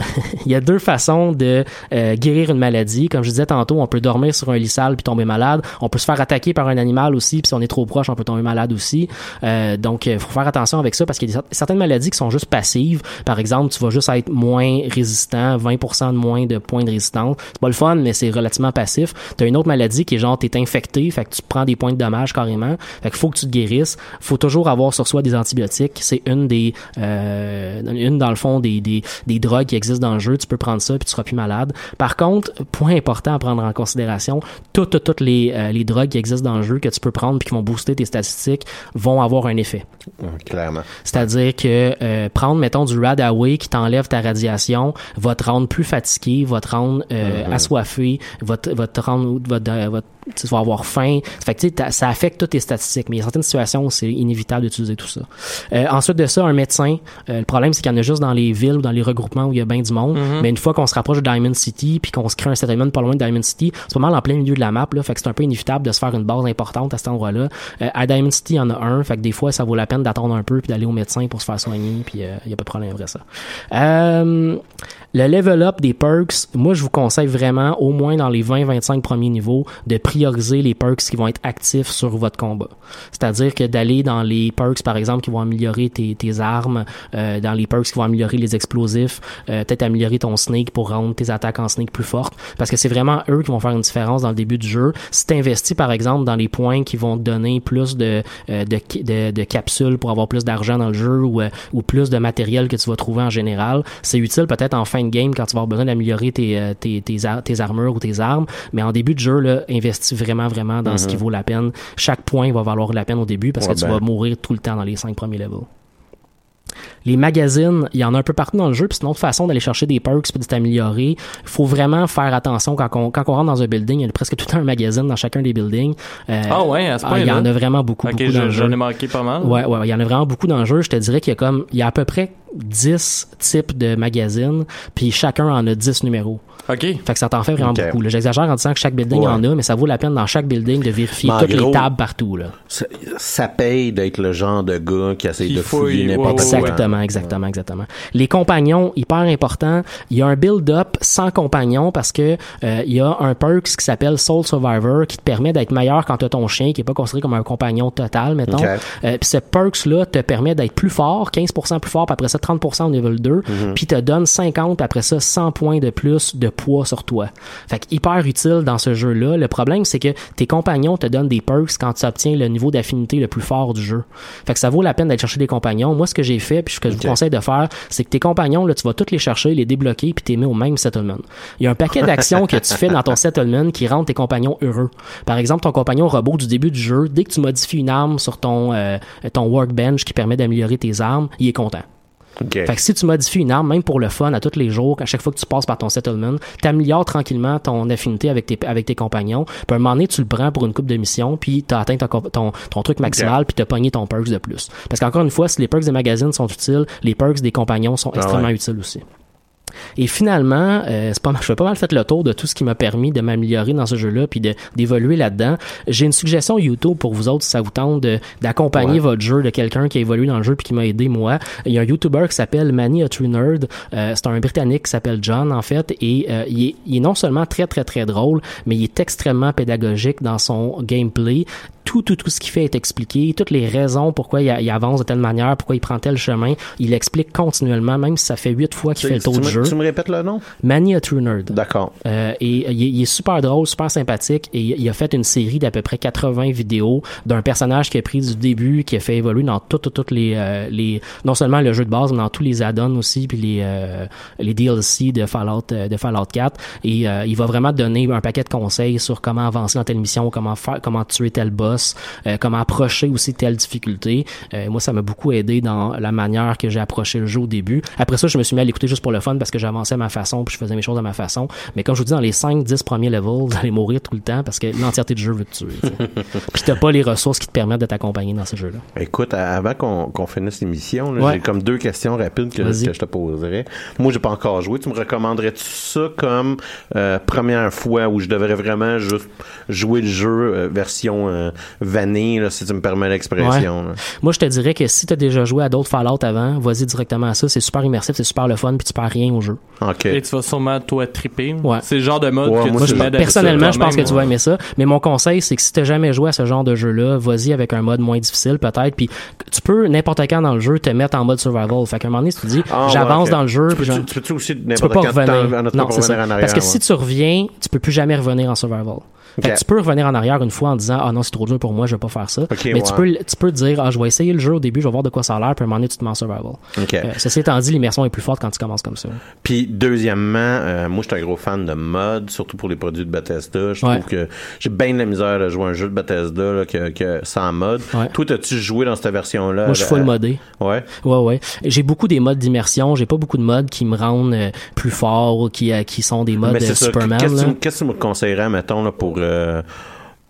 il y a deux façons de euh, guérir une maladie. Comme je disais tantôt, on peut dormir sur un lit sale puis tomber malade. On peut se faire attaquer par un animal aussi, puis si on est trop proche, on peut tomber malade aussi. Euh, donc, il faut faire attention avec ça parce qu'il y a certaines maladies qui sont juste passives. Par exemple, tu vas juste être moins résistant, 20% de moins de points de résistance. C'est pas le fun, mais c'est relativement passif. T'as une autre maladie qui est genre t'es infecté, fait que tu prends des points de dommage carrément. Fait qu'il faut que tu te guérisses. Faut toujours avoir sur soi des antibiotiques. C'est une des, euh, une dans le fond des, des, des drogues qui existent dans le jeu. Tu peux prendre ça puis tu seras plus malade. Par contre, point important à prendre en considération, toutes, toutes, toutes les, euh, les drogues qui existent dans le jeu que tu peux prendre puis qui vont booster tes statistiques vont avoir un effet. Clairement. C'est-à-dire que euh, prendre, mettons, du Radaway qui t'enlève ta radiation va te rendre plus fatigué, va te rendre euh, assoiffé, va te, va te rendre, va te- va te- tu vas avoir faim. Fait que, tu ça affecte toutes tes statistiques, mais il y a certaines situations où c'est inévitable d'utiliser tout ça. Euh, ensuite de ça, un médecin, euh, le problème, c'est qu'il y en a juste dans les villes ou dans les regroupements où il y a bien du monde, mais une fois qu'on se rapproche de Diamond City puis qu'on se crée un settlement pas loin de Diamond City, c'est pas mal en plein milieu de la map, là, fait que c'est un peu inévitable de se faire une base importante à cet endroit-là. Euh, à Diamond City, il y en a un, fait que des fois, ça vaut la peine d'attendre un peu puis d'aller au médecin pour se faire soigner, puis il y a pas de problème après ça. Le level up des perks, moi je vous conseille vraiment, au moins dans les 20-25 premiers niveaux, de prioriser les perks qui vont être actifs sur votre combat. C'est-à-dire que d'aller dans les perks, par exemple, qui vont améliorer tes, tes armes, euh, dans les perks qui vont améliorer les explosifs, euh, peut-être améliorer ton snake pour rendre tes attaques en snake plus fortes, parce que c'est vraiment eux qui vont faire une différence dans le début du jeu. Si tu investis, par exemple, dans les points qui vont te donner plus de, euh, de, de, de capsules pour avoir plus d'argent dans le jeu ou, euh, ou plus de matériel que tu vas trouver en général, c'est utile peut-être en fin game quand tu vas avoir besoin d'améliorer tes, euh, tes, tes, tes armures ou tes armes. Mais en début de jeu, là, investis vraiment, vraiment dans ce qui vaut la peine. Chaque point va valoir la peine au début parce Ouais, que tu ben. vas mourir tout le temps dans les cinq premiers levels. Les magazines, il y en a un peu partout dans le jeu, puis c'est une autre façon d'aller chercher des perks puis de t'améliorer. Il faut vraiment faire attention quand on, quand on rentre dans un building, il y a presque tout un magazine dans chacun des buildings. Euh, Ah ouais, à ce ah, Il y en a vraiment beaucoup, Ok, beaucoup dans je- le jeu. j'en ai manqué pas mal. Ouais, ouais, il y en a vraiment beaucoup dans le jeu. Je te dirais qu'il y a comme, il y a à peu près 10 types de magazines, puis chacun en a 10 numéros. OK. Fait que ça t'en fait vraiment beaucoup. là. J'exagère en disant que chaque building Ouais. en a, mais ça vaut la peine dans chaque building de vérifier toutes gros, les tables partout, là. Ça, ça paye d'être le genre de gars qui essaie Qui de fouiller fouille, n'importe ouais, quoi. Exactement, exactement, exactement. Les compagnons, hyper important. Il y a un build-up sans compagnons parce que euh, il y a un perk qui s'appelle Soul Survivor qui te permet d'être meilleur quand tu as ton chien qui est pas considéré comme un compagnon total, mettons. Euh, puis ce perks là te permet d'être plus fort, 15% plus fort, puis après ça 30% au niveau 2, puis te donne 50 puis après ça 100 points de plus de poids sur toi. Fait que hyper utile dans ce jeu-là. Le problème c'est que tes compagnons te donnent des perks quand tu obtiens le niveau d'affinité le plus fort du jeu. Fait que ça vaut la peine d'aller chercher des compagnons. Moi ce que j'ai fait puis ce que je vous conseille de faire, c'est que tes compagnons là, tu vas tous les chercher, les débloquer puis t'es mis au même settlement. Il y a un paquet d'actions que tu fais dans ton settlement qui rendent tes compagnons heureux. Par exemple, ton compagnon robot du début du jeu, dès que tu modifies une arme sur ton euh, ton workbench qui permet d'améliorer tes armes, il est content. OK. Fait que si tu modifies une arme, même pour le fun, à tous les jours, à chaque fois que tu passes par ton settlement, t'améliores tranquillement ton affinité avec tes, avec tes compagnons. Puis à un moment donné, tu le prends pour une coupe de mission, puis t'as atteint ton, ton, ton truc maximal, puis t'as pogné ton perks de plus. Parce qu'encore une fois, si les perks des magazines sont utiles, les perks des compagnons sont extrêmement ouais. utiles aussi. Et finalement, euh, c'est pas mal, je fais pas mal fait le tour de tout ce qui m'a permis de m'améliorer dans ce jeu-là puis d'évoluer là-dedans. J'ai une suggestion YouTube pour vous autres si ça vous tente d'accompagner Ouais. votre jeu de quelqu'un qui a évolué dans le jeu puis qui m'a aidé moi. Il y a un YouTuber qui s'appelle Manny a True Nerd. Euh, c'est un Britannique qui s'appelle John en fait et euh, il, est, il est non seulement très très très drôle, mais il est extrêmement pédagogique dans son gameplay. Tout, tout, tout ce qu'il fait est expliqué, toutes les raisons pourquoi il, il avance de telle manière, pourquoi il prend tel chemin, il explique continuellement, même si ça fait huit fois qu'il fait le tour du jeu. tu me répètes le nom? Manny a True Nerd. D'accord. Euh, et il est, il est super drôle, super sympathique et il a fait une série d'à peu près 80 vidéos d'un personnage qui a pris du début, qui a fait évoluer dans toutes toutes toutes les euh, les non seulement le jeu de base mais dans tous les add-ons aussi puis les euh, les DLC de Fallout euh, de Fallout 4 et euh, il va vraiment donner un paquet de conseils sur comment avancer dans telle mission, comment faire comment tuer tel boss, euh, comment approcher aussi telle difficulté. Euh, moi ça m'a beaucoup aidé dans la manière que j'ai approché le jeu au début. Après ça, je me suis mis à l'écouter juste pour le fun parce que j'avançais à ma façon puis je faisais mes choses à ma façon. Mais comme je vous dis, dans les 5-10 premiers levels, vous allez mourir tout le temps parce que l'entièreté du jeu veut te tuer. puis t'as pas les ressources qui te permettent de t'accompagner dans ce jeu-là. Écoute, avant qu'on finisse l'émission, Ouais. j'ai comme deux questions rapides que, je te poserais. Moi, j'ai pas encore joué. Tu me recommanderais-tu ça comme euh, première fois où je devrais vraiment juste jouer le jeu euh, version euh, vanille, là, si tu me permets l'expression. Moi, je te dirais que si tu as déjà joué à d'autres Fallout avant, vas-y directement à ça. C'est super immersif, c'est super le fun, puis tu perds rien au jeu. OK. Et tu vas sûrement, toi, triper. Ouais. C'est le genre de mode Ouais, que moi, tu d'habitude Personnellement, je pense que tu vas aimer ça. Mais mon conseil, c'est que si t'as jamais joué à ce genre de jeu-là, vas-y avec un mode moins difficile, peut-être. Puis tu peux, n'importe quand dans le jeu, te mettre en mode survival. Fait qu'à un moment donné, si tu dis, Ah, ouais, j'avance dans le jeu, Tu puis genre- tu aussi tu peux n'importe pas quand revenir. Non, pas revenir en arrière, Parce que ouais. si tu reviens, tu peux plus jamais revenir en survival. Fait Ok. que tu peux revenir en arrière une fois en disant ah non c'est trop dur pour moi je vais pas faire ça mais tu peux tu peux te dire ah je vais essayer le jeu au début je vais voir de quoi ça a l'air puis à un moment donné tu te mets en survival OK. Euh, ceci étant dit l'immersion est plus forte quand tu commences comme ça Puis deuxièmement, euh, moi je suis un gros fan de mode, surtout pour les produits de Bethesda. Je Ouais. trouve que j'ai bien de la misère à jouer un jeu de Bethesda là, que, que sans mode. Ouais. Toi, as-tu joué dans cette version-là? moi je suis full Euh, modé Ouais? Ouais, ouais. J'ai beaucoup des modes d'immersion. J'ai pas beaucoup de modes qui me rendent euh, plus fort ou qui, qui sont des modes Mais ça. Superman. Qu'est-ce que là. tu- qu'est-ce que tu me conseillerais, mettons, là, pour, euh,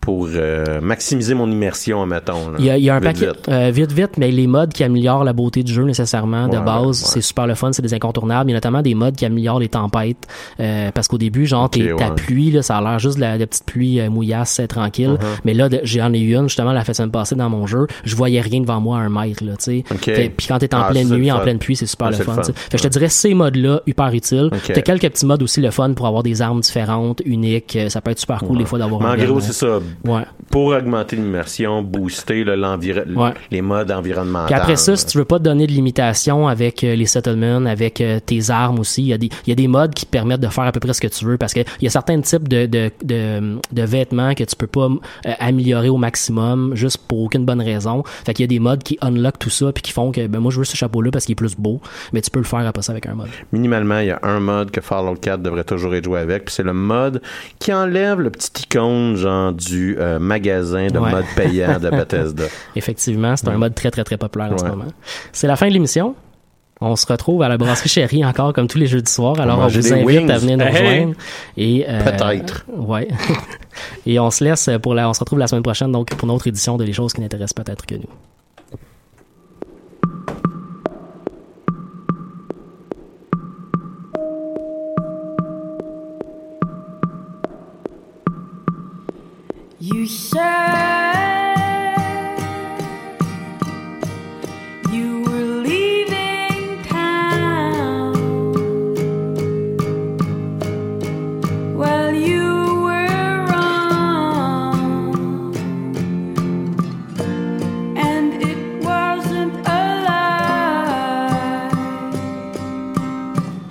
pour euh, maximiser mon immersion, mettons? Là, Il y a, il y a un Vite, paquet, vite. euh, vite, vite, mais les modes qui améliorent la beauté du jeu nécessairement de Ouais, base, ouais. c'est super le fun, c'est des incontournables. Il y a notamment des modes qui améliorent les tempêtes, euh, parce qu'au début, genre, t'es- Ok, ta pluie, là, ça a l'air juste de la, de la petite pluie euh, mouillasse, c'est tranquille. Uh-huh. Mais là, j'en ai eu une, justement, la semaine passée dans mon jeu, je voyais rien devant moi à un mètre, là, tu sais. Ok. Fait- Puis quand t'es en Ah, pleine nuit, en pleine pluie, c'est super le fun. Fait je te dirais ces modes-là, hyper utiles. Ok. T'as quelques petits modes aussi le fun pour avoir des armes différentes, uniques. euh, Ça peut être super cool des fois d'avoir un gros, euh, c'est ça. Ouais. Pour augmenter l'immersion, booster Ouais. les modes environnementaux. Puis après ça, si tu veux pas te donner de limitation avec euh, les settlements, avec euh, tes armes aussi, il y, a des, il y a des modes qui te permettent de faire à peu près ce que tu veux parce que il y a certains types de, de, de, de vêtements que tu peux pas euh, améliorer au maximum juste pour aucune bonne raison. Fait qu'il y a des modes qui unlock tout ça puis qui font que ben moi je veux ce chapeau-là parce qu'il est plus beau, mais tu peux le faire après ça avec un mode. Minimalement, il y a un mode que Fallout 4 devrait toujours être joué avec, puis c'est le mode qui enlève le petit icône genre du euh, magasin de Ouais. mode payant de Bethesda. Effectivement, c'est un mode très très très populaire en ce moment. C'est la fin de l'émission. On se retrouve à la brasserie chérie encore comme tous les jeudis soirs. Alors on vous invite wings. à venir nous Hey! rejoindre. Et euh, Peut-être. Ouais. Et on se laisse pour la, on se retrouve la semaine prochaine donc pour une autre édition de les choses qui n'intéressent peut-être que nous. You said.